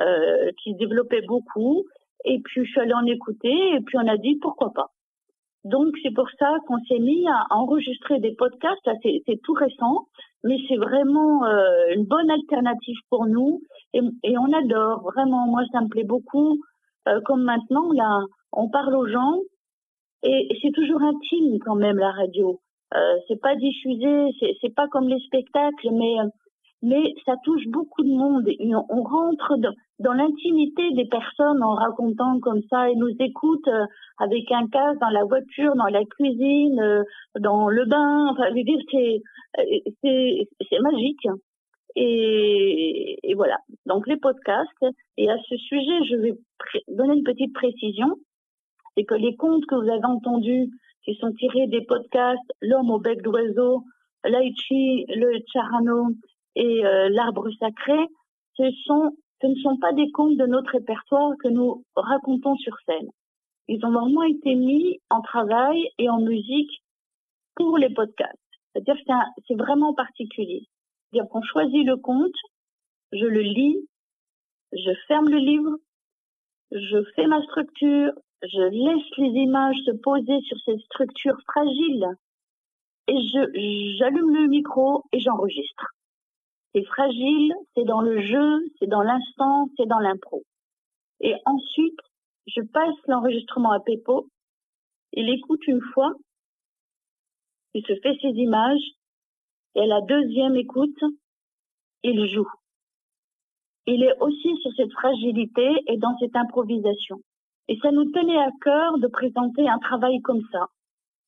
euh, qui développaient beaucoup. Et puis, je suis allée en écouter et puis on a dit pourquoi pas. Donc, c'est pour ça qu'on s'est mis à enregistrer des podcasts. C'est tout récent, mais c'est vraiment euh, une bonne alternative pour nous. Et, et, on adore, vraiment. Moi, ça me plaît beaucoup. Euh, comme maintenant, là, on parle aux gens Et, c'est toujours intime quand même la radio. Euh, c'est pas diffusé, c'est pas comme les spectacles, mais mais ça touche beaucoup de monde. on rentre dans, l'intimité des personnes en racontant comme ça. Ils nous écoutent euh, avec un casque dans la voiture, dans la cuisine, euh, dans le bain. Enfin, c'est c'est magique. Et, et, voilà. Donc les podcasts. Et à ce sujet, je vais donner une petite précision. C'est que les contes que vous avez entendus, qui sont tirés des podcasts L'homme au bec d'oiseau, Laichi, le Charano et euh, l'arbre sacré, ce, sont, ce ne sont pas des contes de notre répertoire que nous racontons sur scène. Ils ont vraiment été mis en travail et en musique pour les podcasts. C'est-à-dire que c'est vraiment particulier. C'est-à-dire qu'on choisit le conte, je le lis, je ferme le livre, je fais ma structure, je laisse les images se poser sur cette structure fragile et je j'allume le micro et j'enregistre. C'est fragile, c'est dans le jeu, c'est dans l'instant, c'est dans l'impro. Et ensuite, je passe l'enregistrement à Pepo. Il écoute une fois, il se fait ses images, et à la deuxième écoute, il joue. Il est aussi sur cette fragilité et dans cette improvisation. Et ça nous tenait à cœur de présenter un travail comme ça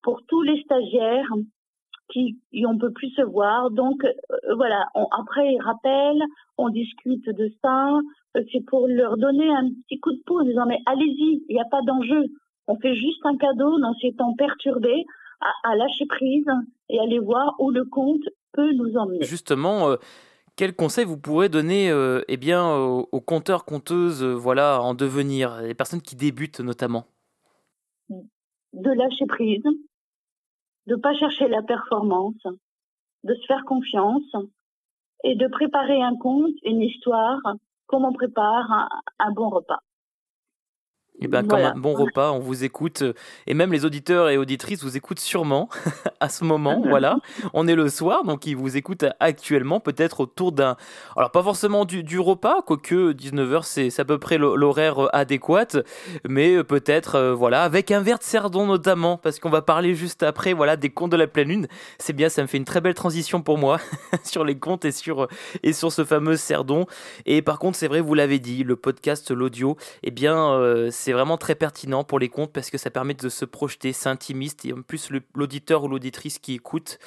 pour tous les stagiaires, qui on peut plus se voir. Donc euh, voilà, après ils rappellent, on discute de ça. Euh, c'est pour leur donner un petit coup de pouce, disant mais allez-y, il n'y a pas d'enjeu. On fait juste un cadeau dans ces temps perturbés à, lâcher prise et aller voir où le compte peut nous emmener. Justement. Euh, quel conseil vous pourrez donner eh bien, aux, aux compteurs, compteuses voilà, en devenir, les personnes qui débutent notamment? De lâcher prise, de pas chercher la performance, de se faire confiance et de préparer un conte, une histoire, comme on prépare un bon repas. Et eh ben, comme un bon repas, on vous écoute. Euh, et même les auditeurs et auditrices vous écoutent sûrement à ce moment. voilà. On est le soir, donc ils vous écoutent actuellement, peut-être autour d'un. Alors, pas forcément du, du repas, quoique 19h, c'est à peu près l'horaire euh, adéquat. Mais euh, peut-être, voilà, avec un verre de cerdon notamment, parce qu'on va parler juste après, voilà, des contes de la pleine lune. C'est bien, ça me fait une très belle transition pour moi sur les contes et sur, et sur ce fameux cerdon. Et par contre, c'est vrai, vous l'avez dit, le podcast, l'audio, eh bien, c'est c'est vraiment très pertinent pour les comptes parce que ça permet de se projeter, c'est intimiste et en plus l'auditeur ou l'auditrice qui écoute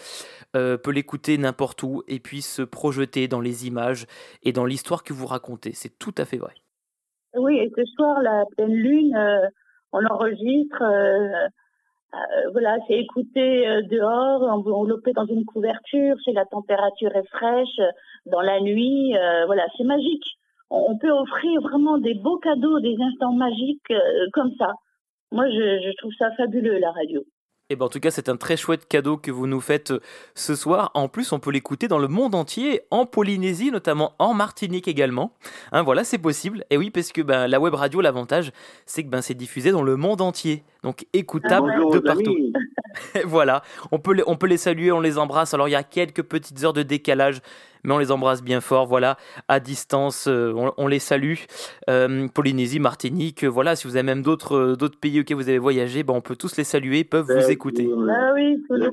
euh, peut l'écouter n'importe où et puis se projeter dans les images et dans l'histoire que vous racontez. C'est tout à fait vrai. Oui, et ce soir, la pleine lune, euh, on enregistre. Euh, voilà, c'est écouté dehors, enveloppé dans une couverture, c'est la température est fraîche, dans la nuit, voilà, c'est magique on peut offrir vraiment des beaux cadeaux, des instants magiques euh, comme ça. Moi, je, trouve ça fabuleux, la radio. Et eh ben en tout cas, c'est un très chouette cadeau que vous nous faites euh, ce soir. En plus, on peut l'écouter dans le monde entier, en Polynésie, notamment en Martinique également. Hein, voilà, c'est possible. Et oui, parce que ben, la web radio, l'avantage, c'est que ben, c'est diffusé dans le monde entier. Donc écoutable de partout. voilà, on peut, les, on peut les saluer, on les embrasse. Alors il y a quelques petites heures de décalage mais on les embrasse bien fort, voilà, à distance, euh, on, les salue. Euh, Polynésie, Martinique, euh, voilà, si vous avez même d'autres d'autres pays auxquels vous avez voyagé, ben, on peut tous les saluer, ils peuvent vous écouter. Ah oui, le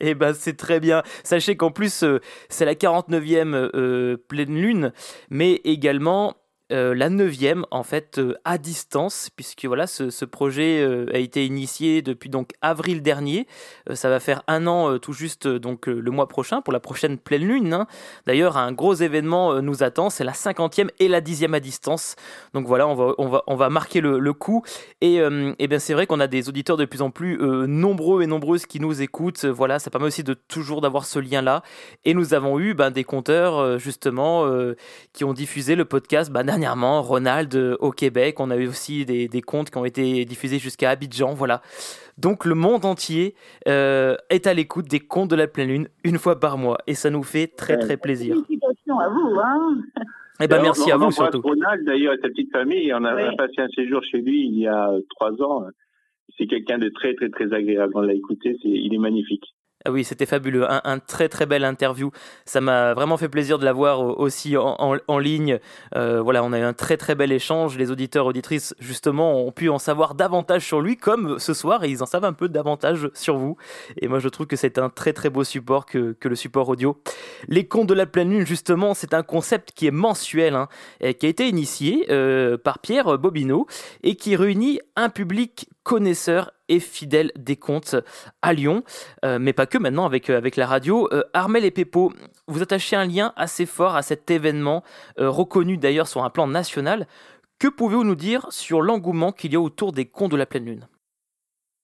Eh ben c'est très bien. Sachez qu'en plus c'est la 49e pleine lune, mais également euh, la neuvième en fait euh, à distance puisque voilà ce, projet euh, a été initié depuis donc avril dernier. Ça va faire un an tout juste donc le mois prochain pour la prochaine pleine lune hein. d'ailleurs un gros événement nous attend c'est la cinquantième et la dixième à distance. Donc voilà on va on va on va marquer le, coup. Et, et bien c'est vrai qu'on a des auditeurs de plus en plus nombreux et nombreuses qui nous écoutent. Voilà ça permet aussi de toujours d'avoir ce lien là et nous avons eu ben, des compteurs justement qui ont diffusé le podcast ben, Ronald euh, au Québec. On a eu aussi des, des contes qui ont été diffusés jusqu'à Abidjan. Voilà. Donc le monde entier euh, est à l'écoute des contes de la pleine lune une fois par mois. Et ça nous fait très très plaisir. Félicitations à vous. Hein eh ben, merci à vous surtout. Ronald, d'ailleurs, et sa petite famille, on a, passé un séjour chez lui il y a trois ans. C'est quelqu'un de très très très agréable. On l'a écouté, il est magnifique. Ah oui, c'était fabuleux. Un, très très belle interview. Ça m'a vraiment fait plaisir de la voir aussi en, ligne. Euh, voilà, on a eu un très très bel échange. Les auditeurs, auditrices, justement, ont pu en savoir davantage sur lui, comme ce soir, et ils en savent un peu davantage sur vous. Et moi, je trouve que c'est un très très beau support que, le support audio. Les contes de la pleine lune, justement, c'est un concept qui est mensuel, hein, et qui a été initié euh, par Pierre Bobineau et qui réunit un public connaisseur et fidèle des contes à Lyon, euh, mais pas que maintenant avec, euh, avec la radio. Euh, Armel et Pepo, vous attachez un lien assez fort à cet événement, reconnu d'ailleurs sur un plan national. Que pouvez-vous nous dire sur l'engouement qu'il y a autour des contes de la pleine lune?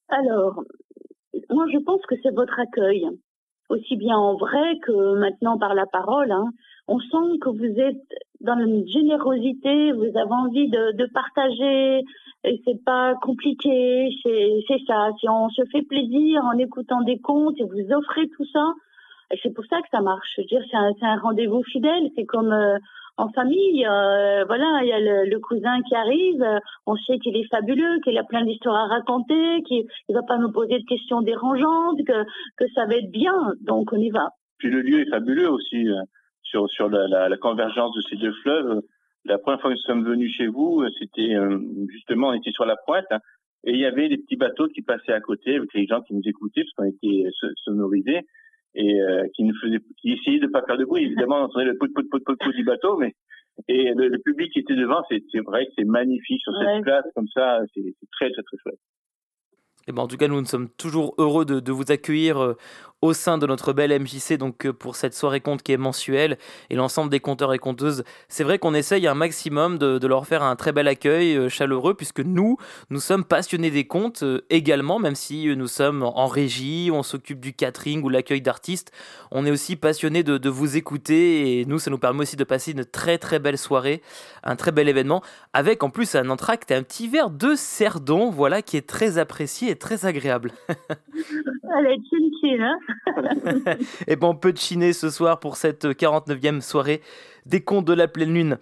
Alors, moi je pense que c'est votre accueil, aussi bien en vrai que maintenant par la parole. Hein. On sent que vous êtes dans une générosité, vous avez envie de, partager, et c'est pas compliqué, c'est ça. Si on se fait plaisir en écoutant des contes et vous offrez tout ça, c'est pour ça que ça marche. Je veux dire, c'est un, rendez-vous fidèle. C'est comme euh, en famille. Euh, voilà, il y a le, cousin qui arrive. on sait qu'il est fabuleux, qu'il a plein d'histoires à raconter, qu'il ne va pas nous poser de questions dérangeantes, que, que ça va être bien. Donc on y va. Puis le lieu est fabuleux aussi euh, sur sur la, la, la convergence de ces deux fleuves. La première fois que nous sommes venus chez vous, c'était euh, justement, on était sur la pointe, hein, et il y avait des petits bateaux qui passaient à côté avec les gens qui nous écoutaient parce qu'on était sonorisés et euh, qui nous faisaient, qui essayaient de pas faire de bruit. Évidemment, on entendait le pout pout pout pout pout du bateau, mais et le, public qui était devant, c'est vrai que c'est magnifique sur cette place comme ça, c'est très très très chouette. Et ben en tout cas, nous, nous sommes toujours heureux de, vous accueillir euh, au sein de notre belle MJC donc euh, pour cette soirée compte qui est mensuelle et l'ensemble des compteurs et compteuses. C'est vrai qu'on essaye un maximum de, leur faire un très bel accueil euh, chaleureux puisque nous, nous sommes passionnés des comptes également, même si nous sommes en régie, on s'occupe du catering ou l'accueil d'artistes. On est aussi passionnés de, vous écouter et nous, ça nous permet aussi de passer une très très belle soirée, un très bel événement avec en plus un entracte et un petit verre de cerdon, voilà, qui est très apprécié et très agréable. Elle est hein et bon, on peut chiner ce soir pour cette 49e soirée des contes de la pleine lune.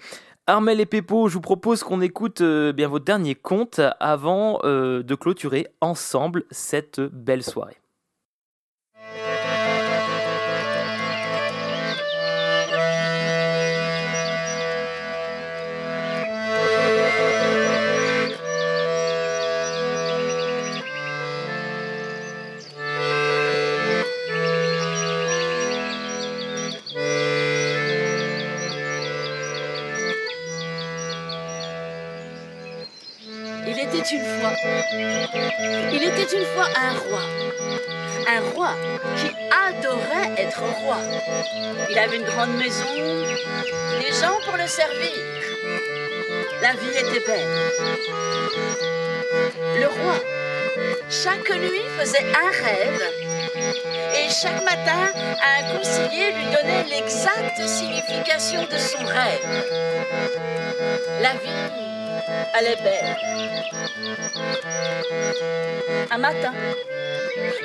Armel et Pepo, je vous propose qu'on écoute euh, bien vos derniers contes avant euh, de clôturer ensemble cette belle soirée. Il était une fois un roi. Un roi qui adorait être roi. Il avait une grande maison, des gens pour le servir. La vie était belle. Le roi, chaque nuit, faisait un rêve. Et chaque matin, un conseiller lui donnait l'exacte signification de son rêve. La vie elle est belle. Un matin,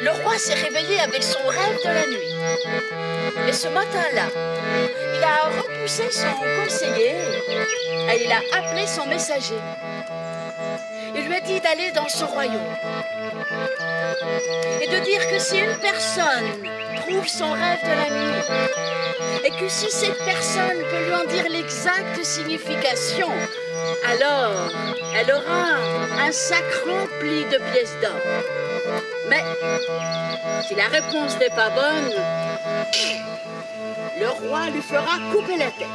le roi s'est réveillé avec son rêve de la nuit. Et ce matin-là, il a repoussé son conseiller et il a appelé son messager. Il lui a dit d'aller dans son royaume et de dire que si une personne trouve son rêve de la nuit et que si cette personne peut lui en dire l'exacte signification, alors elle aura un sac rempli de pièces d'or. Mais si la réponse n'est pas bonne, le roi lui fera couper la tête.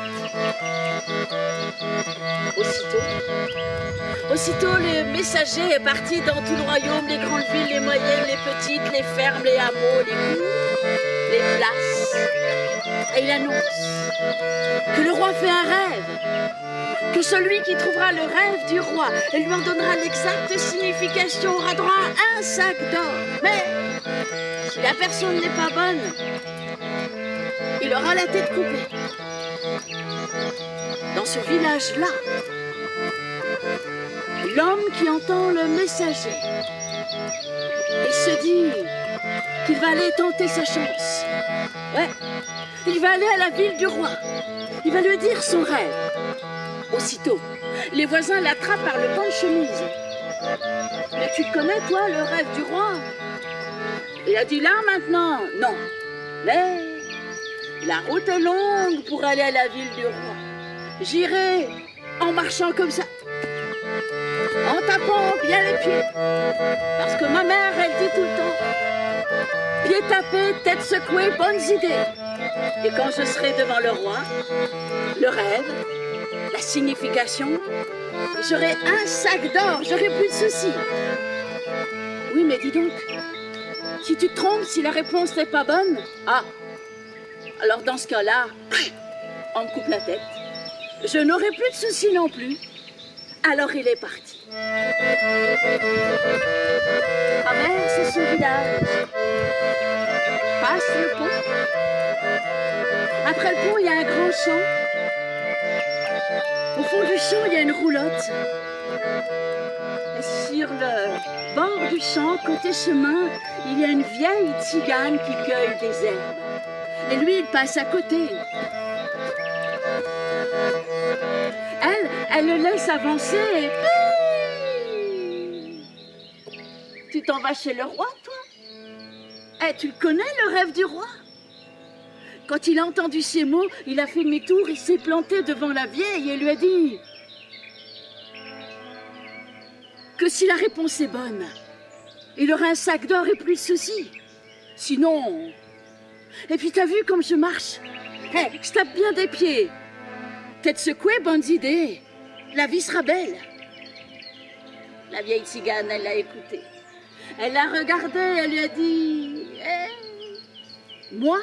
Aussitôt, aussitôt le messager est parti dans tout le royaume, les grandes villes, les moyennes, les petites, les fermes, les hameaux, les cours, les places. Et il annonce que le roi fait un rêve que celui qui trouvera le rêve du roi et lui en donnera l'exacte signification aura droit à un sac d'or. Mais si la personne n'est pas bonne, il aura la tête coupée. Dans ce village-là, l'homme qui entend le messager et se dit qu'il va aller tenter sa chance. Ouais, il va aller à la ville du roi. Il va lui dire son rêve. Aussitôt, les voisins l'attrapent par le pan de chemise. Mais tu connais, toi, le rêve du roi? Il a dit là maintenant, non. Mais la route est longue pour aller à la ville du roi. J'irai en marchant comme ça, en tapant bien les pieds. Parce que ma mère, elle dit tout le temps, pied tapé, tête secouée, bonnes idées. Et quand je serai devant le roi, le rêve, la signification, j'aurai un sac d'or, j'aurai plus de soucis. Oui, mais dis donc, si tu te trompes, si la réponse n'est pas bonne, ah, alors dans ce cas-là, on me coupe la tête. Je n'aurai plus de soucis non plus. Alors il est parti. Traverse son village. Passe le pont. Après le pont, il y a un grand champ. Au fond du champ, il y a une roulotte. Sur le bord du champ, côté chemin, il y a une vieille tzigane qui cueille des herbes. Et lui, il passe à côté. Elle, elle le laisse avancer. Tu t'en vas chez le roi, toi? Eh, tu le connais, le rêve du roi? Quand il a entendu ces mots, il a fait demi-tour, il s'est planté devant la vieille et lui a dit que si la réponse est bonne, il aura un sac d'or et plus de soucis. Sinon... Et puis t'as vu comme je marche? Eh, je tape bien des pieds. Tête secouée, bonnes idées. La vie sera belle. La vieille cigane, elle l'a écouté. Elle l'a regardé, elle lui a dit Eh, Moi,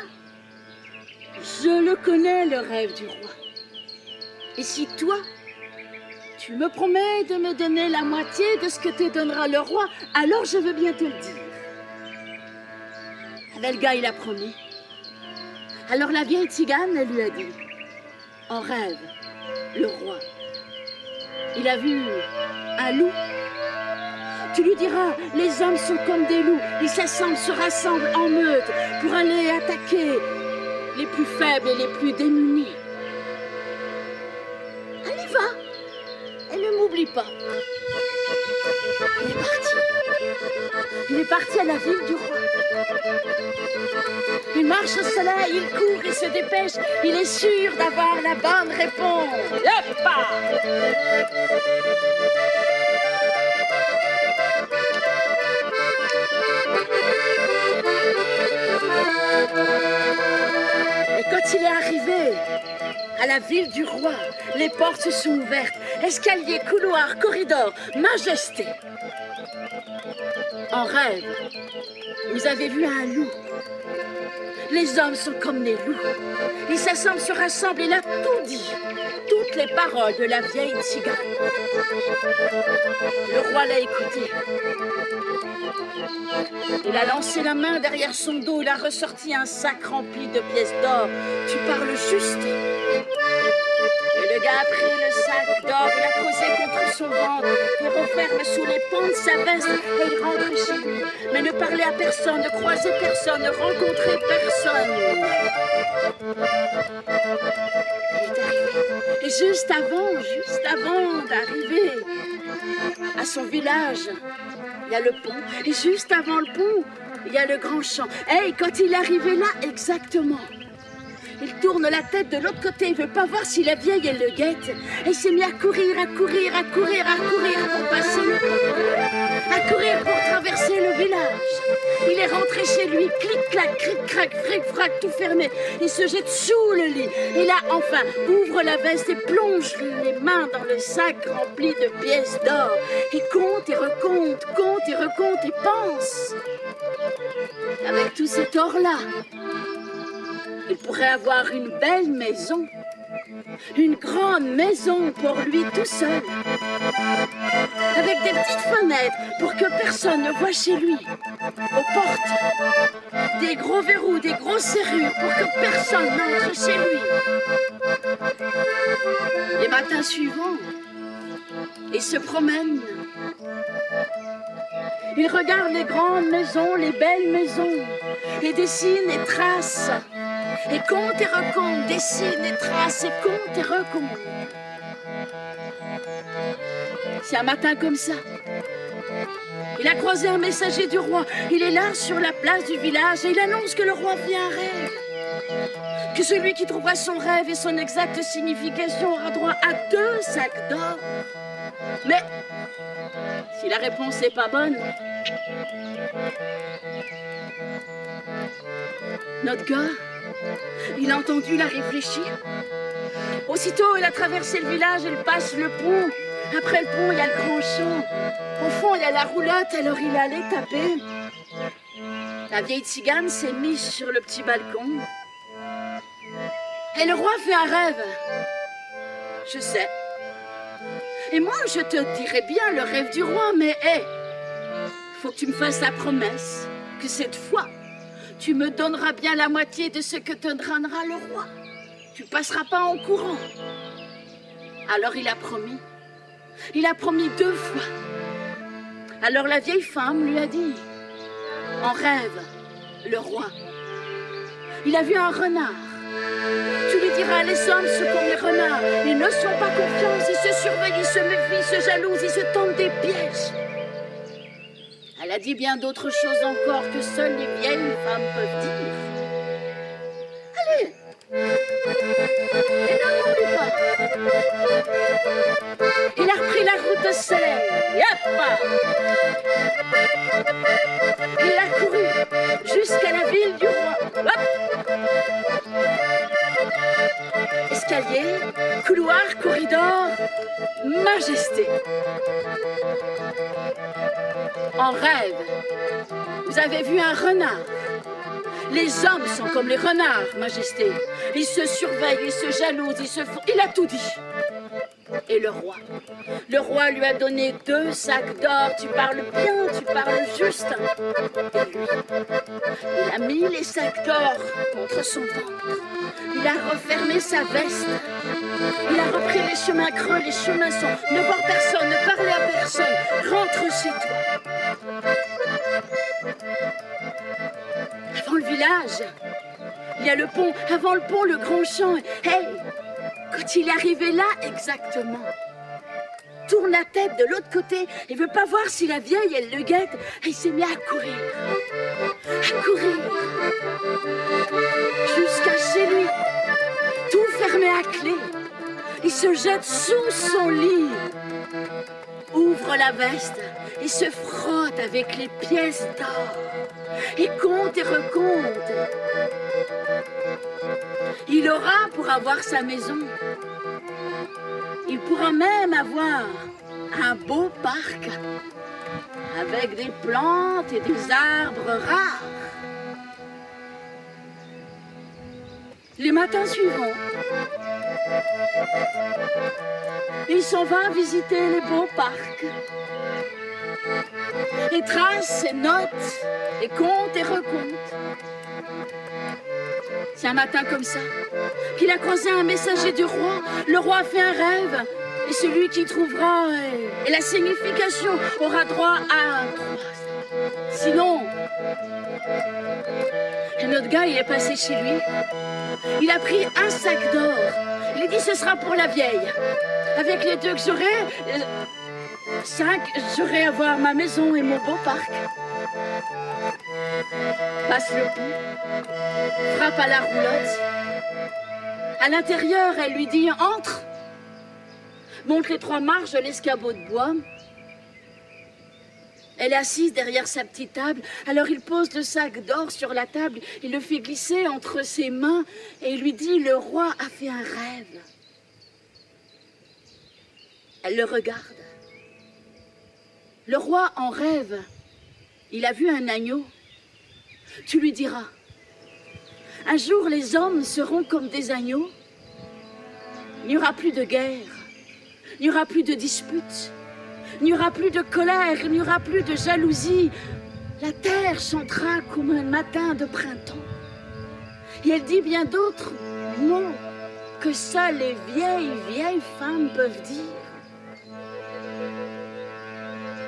je le connais, le rêve du roi. Et si toi, tu me promets de me donner la moitié de ce que te donnera le roi, alors je veux bien te le dire. Le gars, il a promis. Alors la vieille tzigane, elle lui a dit En rêve, le roi, il a vu un loup. Tu lui diras Les hommes sont comme des loups, ils s'assemblent, se rassemblent en meute pour aller attaquer les plus faibles et les plus démunis. Allez, va Et ne m'oublie pas. Il est parti. À la ville du roi. Il marche au soleil, il court, il se dépêche. Il est sûr d'avoir la bonne réponse. Yoppa Et quand il est arrivé à la ville du roi, les portes se sont ouvertes. Escalier, couloir, corridor, majesté. En rêve, vous avez vu un loup. Les hommes sont comme des loups. Ils s'assemblent, se rassemblent, il a tout dit. Toutes les paroles de la vieille cigane. Le roi l'a écouté. Il a lancé la main derrière son dos, il a ressorti un sac rempli de pièces d'or. Tu parles juste. Et le gars a pris le sac d'or, il a posé contre son ventre, il referme sous les pans de sa veste et il rentre chez lui. Mais ne parler à personne, ne croiser personne, ne rencontrer personne. Et juste avant, juste avant d'arriver à son village, il y a le pont. Et juste avant le pont, il y a le grand champ. Hey, quand il est arrivé là, exactement. Il tourne la tête de l'autre côté, il veut pas voir si la vieille elle le guette. Et il s'est mis à courir, à courir, à courir, à courir pour passer le. À courir pour traverser le village. Il est rentré chez lui, clic-clac, cric-crac, fric-frac, tout fermé. Il se jette sous le lit. Et là, enfin, ouvre la veste et plonge les mains dans le sac rempli de pièces d'or. Et compte et recompte, compte et recompte et pense. Avec tout cet or-là, il pourrait avoir une belle maison. Une grande maison pour lui tout seul. Avec des petites fenêtres pour que personne ne voit chez lui. Aux portes. Des gros verrous, des grosses serrures pour que personne n'entre chez lui. Les matins suivants, il se promène. Il regarde les grandes maisons, les belles maisons, et dessine et trace et compte et recompte, dessine et trace et compte et recompte. C'est un matin comme ça. Il a croisé un messager du roi. Il est là sur la place du village et il annonce que le roi vit un rêve. Que celui qui trouvera son rêve et son exacte signification aura droit à deux sacs d'or. Mais si la réponse n'est pas bonne, notre gars, il a entendu la réfléchir. Aussitôt, il a traversé le village, il passe le pont. Après le pont, il y a le grand champ. Au fond, il y a la roulotte, alors il allait taper. La vieille tzigane s'est mise sur le petit balcon. Et le roi fait un rêve. Je sais. Et moi, je te dirais bien le rêve du roi, mais hé, faut que tu me fasses la promesse que cette fois, tu me donneras bien la moitié de ce que te donnera le roi. Tu passeras pas en courant. Alors il a promis. Il a promis deux fois. Alors la vieille femme lui a dit, en rêve, le roi, il a vu un renard. Tu lui diras, les hommes sont comme les renards. Ils ne sont pas confiants, ils se surveillent, ils se méfient, ils se jalousent, ils se tentent des pièges. Elle a dit bien d'autres choses encore que seules les vieilles femmes peuvent dire. Allez Il a repris la route de soleil. Il a couru jusqu'à la ville du roi. Escalier, couloir, corridor, majesté. En rêve, vous avez vu un renard. Les hommes sont comme les renards, Majesté. Ils se surveillent, ils se jalousent, ils se font. Il a tout dit. Et le roi Le roi lui a donné deux sacs d'or. Tu parles bien, tu parles juste. Et lui, il a mis les sacs d'or contre son ventre. Il a refermé sa veste. Il a repris les chemins creux, les chemins sont. Ne voir personne, ne parler à personne. Rentre chez toi. Avant le village, il y a le pont. Avant le pont, le grand champ. Hey, quand il est arrivé là, exactement, tourne la tête de l'autre côté et veut pas voir si la vieille, elle le guette. Et il s'est mis à courir. À courir. Jusqu'à chez lui. Tout fermé à clé. Il se jette sous son lit. Ouvre la veste et se frotte avec les pièces d'or. Et compte et recompte. Il aura pour avoir sa maison. Il pourra même avoir un beau parc avec des plantes et des arbres rares. Les matins suivants, il s'en va visiter les beaux parcs. Il trace ses notes, et compte et recompte. C'est un matin comme ça qu'il a croisé un messager du roi. Le roi a fait un rêve. Et celui qui trouvera et la signification aura droit à un. Sinon, et notre gars, il est passé chez lui. Il a pris un sac d'or. A dit ce sera pour la vieille. Avec les deux que j'aurai, euh, cinq, j'aurai avoir ma maison et mon beau parc. Passe le pont, frappe à la roulotte. À l'intérieur, elle lui dit Entre Monte les trois marches de l'escabeau de bois. Elle est assise derrière sa petite table, alors il pose le sac d'or sur la table, il le fait glisser entre ses mains et il lui dit Le roi a fait un rêve. Elle le regarde. Le roi en rêve. Il a vu un agneau. Tu lui diras Un jour les hommes seront comme des agneaux. Il n'y aura plus de guerre. Il n'y aura plus de disputes. Il n'y aura plus de colère. Il n'y aura plus de jalousie. La terre chantera comme un matin de printemps. Et elle dit bien d'autres mots que seules les vieilles, vieilles femmes peuvent dire.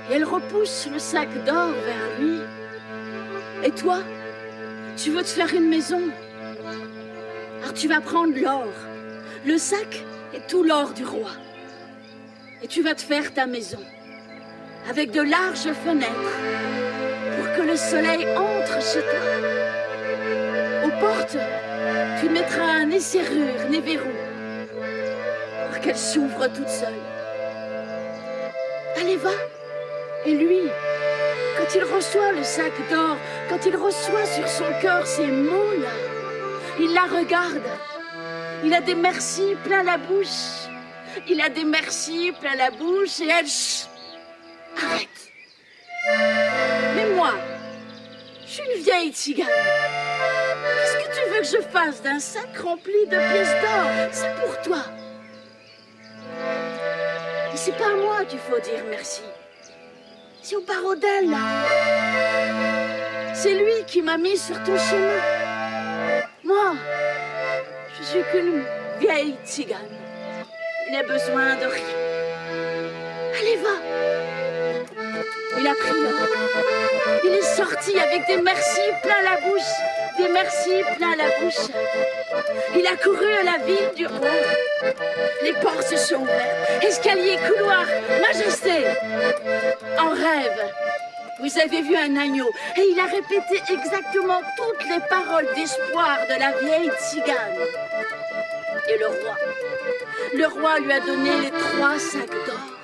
Et elle repousse le sac d'or vers lui. Et toi, tu veux te faire une maison? Alors tu vas prendre l'or, le sac et tout l'or du roi. Et tu vas te faire ta maison avec de larges fenêtres, pour que le soleil entre chez toi. Aux portes, tu mettras ni serrure ni verrou, pour qu'elles s'ouvrent toutes seules. Allez, va. Et lui, quand il reçoit le sac d'or, quand il reçoit sur son cœur ces mots-là, il la regarde. Il a des merci plein la bouche. Il a des merci plein la bouche et elle... Arrête. Mais moi, je suis une vieille tzigane. Qu'est-ce que tu veux que je fasse d'un sac rempli de pièces d'or? C'est pour toi. Et c'est pas à moi qu'il faut dire merci. C'est au d'elle, là. C'est lui qui m'a mis sur ton chemin. Moi, je suis qu'une vieille tzigane. Il a besoin de rien. Allez, va. Il a pris. Il est sorti avec des merci plein la bouche. Des merci plein la bouche. Il a couru à la ville du roi. Les portes se sont ouvertes. Escalier, couloir, majesté. En rêve. Vous avez vu un agneau et il a répété exactement toutes les paroles d'espoir de la vieille tzigane. Et le roi, le roi lui a donné les trois sacs d'or.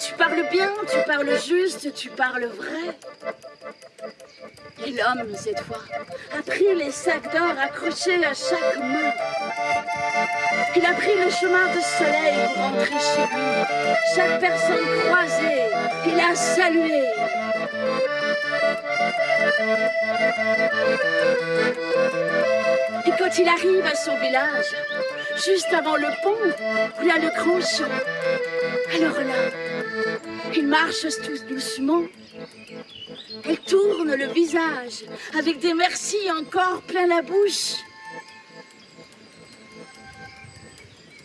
Tu parles bien, tu parles juste, tu parles vrai. Et l'homme, cette fois, a pris les sacs d'or accrochés à chaque main. Il a pris le chemin de soleil pour rentrer chez lui. Chaque personne croisée, il a salué. Et quand il arrive à son village, juste avant le pont, où il y a le grand champ, alors là, il marche tout doucement. Elle tourne le visage avec des merci encore plein la bouche.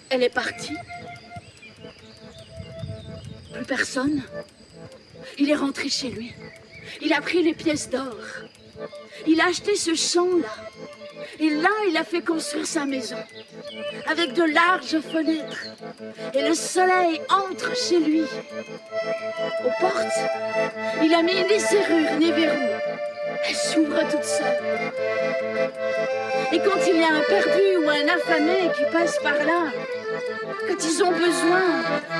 Elle est partie. Plus personne. Il est rentré chez lui. Il a pris les pièces d'or. Il a acheté ce champ-là. Et là, il a fait construire sa maison. Avec de larges fenêtres. Et le soleil entre chez lui. Aux portes, il a mis ni serrure ni verrou. Elle s'ouvre toute seule. Et quand il y a un perdu ou un affamé qui passe par là, quand ils ont besoin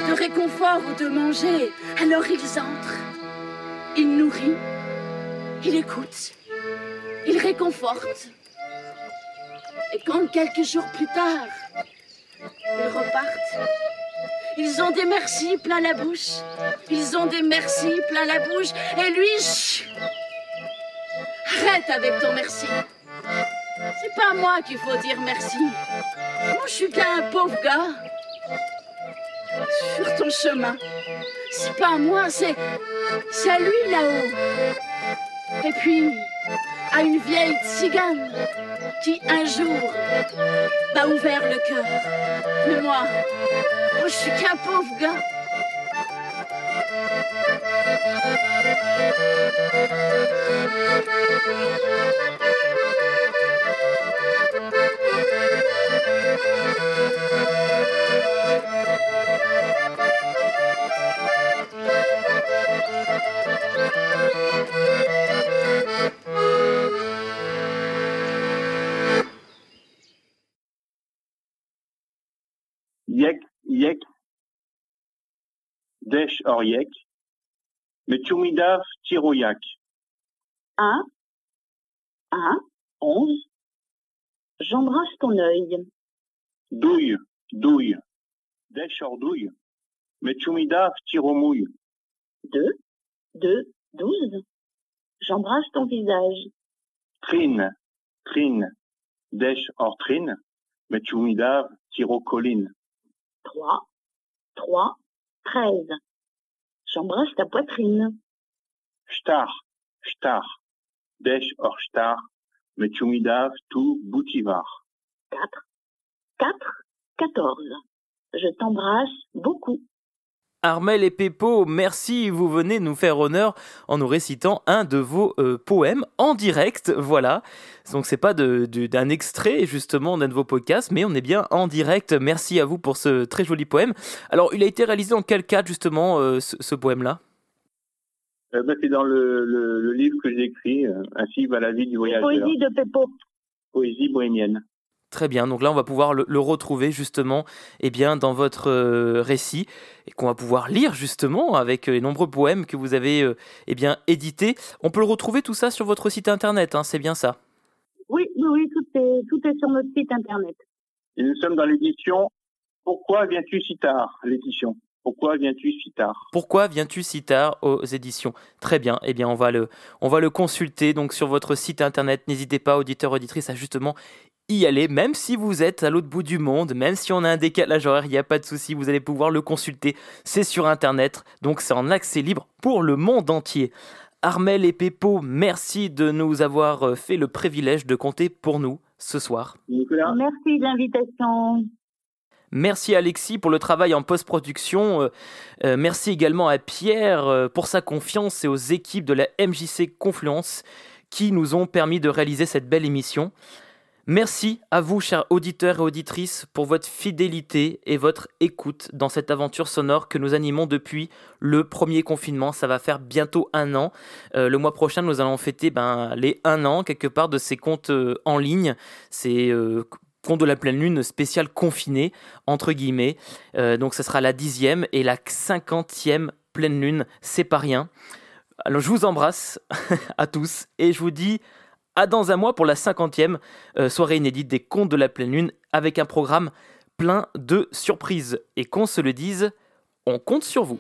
de réconfort ou de manger, alors ils entrent. Il nourrit, il écoute, il réconforte. Et quand quelques jours plus tard, ils repartent, ils ont des merci plein la bouche. Ils ont des merci plein la bouche. Et lui, chut, arrête avec ton merci. C'est pas à moi qu'il faut dire merci. Moi, je suis qu'un pauvre gars sur ton chemin. C'est pas à moi, c'est c'est à lui là-haut. Et puis à une vieille tzigane qui un jour m'a ouvert le cœur. Mais moi, moi, je suis qu'un pauvre gars. Yek, Desh Metumidav Tiroyak, Un, un, onze. J'embrasse ton œil. Douille, Douille, Desh Ordouille, Metumidav Tiromouille, Deux, deux, douze. J'embrasse ton visage. Trine, Trine, Desh Ortrine, Metumidav Tirocoline, Trois, trois, treize. J'embrasse ta poitrine. Shtar, Shtar, Desh Orshtar, Metumidav Tu Boutivar, Quatre, quatre, quatorze. Je t'embrasse beaucoup. Armel et Peppo, merci, vous venez nous faire honneur en nous récitant un de vos euh, poèmes en direct, voilà. Donc c'est pas de- de- d'un extrait justement d'un de vos podcasts, mais on est bien en direct. Merci à vous pour ce très joli poème. Alors il a été réalisé en quel cadre justement euh, ce, ce poème-là? Euh, bah, c'est dans le, le, le livre que j'ai écrit, euh, Ainsi va la vie du voyageur. Poésie de Peppo. Poésie bohémienne. Très bien, donc là on va pouvoir le, le retrouver justement eh bien, dans votre euh, récit et qu'on va pouvoir lire justement avec euh, les nombreux poèmes que vous avez euh, eh bien, édités. On peut le retrouver tout ça sur votre site internet, hein, c'est bien ça? Oui, oui, oui, tout est, tout est sur notre site internet. Et nous sommes dans l'édition Pourquoi viens-tu si tard? L'édition. Pourquoi viens-tu si tard? Pourquoi viens-tu si tard aux éditions? Très bien, eh bien on va le, on va le consulter donc sur votre site internet. N'hésitez pas, auditeurs, auditrices, à justement y aller, même si vous êtes à l'autre bout du monde, même si on a un décalage horaire, il n'y a pas de souci, vous allez pouvoir le consulter. C'est sur internet, donc c'est en accès libre pour le monde entier. Armel et Peppo, merci de nous avoir euh, fait le privilège de compter pour nous ce soir. Nicolas Merci de l'invitation. Merci Alexis pour le travail en post-production. Euh, euh, merci également à Pierre pour sa confiance et aux équipes de la MJC Confluence qui nous ont permis de réaliser cette belle émission. Merci à vous, chers auditeurs et auditrices, pour votre fidélité et votre écoute dans cette aventure sonore que nous animons depuis le premier confinement. Ça va faire bientôt un an. Euh, le mois prochain, nous allons fêter ben, les un an, quelque part, de ces comptes euh, en ligne. C'est euh, compte de la pleine lune spécial confiné, entre guillemets. Euh, donc, ce sera la dixième et la cinquantième pleine lune. C'est pas rien. Alors, je vous embrasse à tous et je vous dis à dans un mois pour la cinquantième euh, soirée inédite des contes de la pleine lune avec un programme plein de surprises. Et qu'on se le dise, on compte sur vous.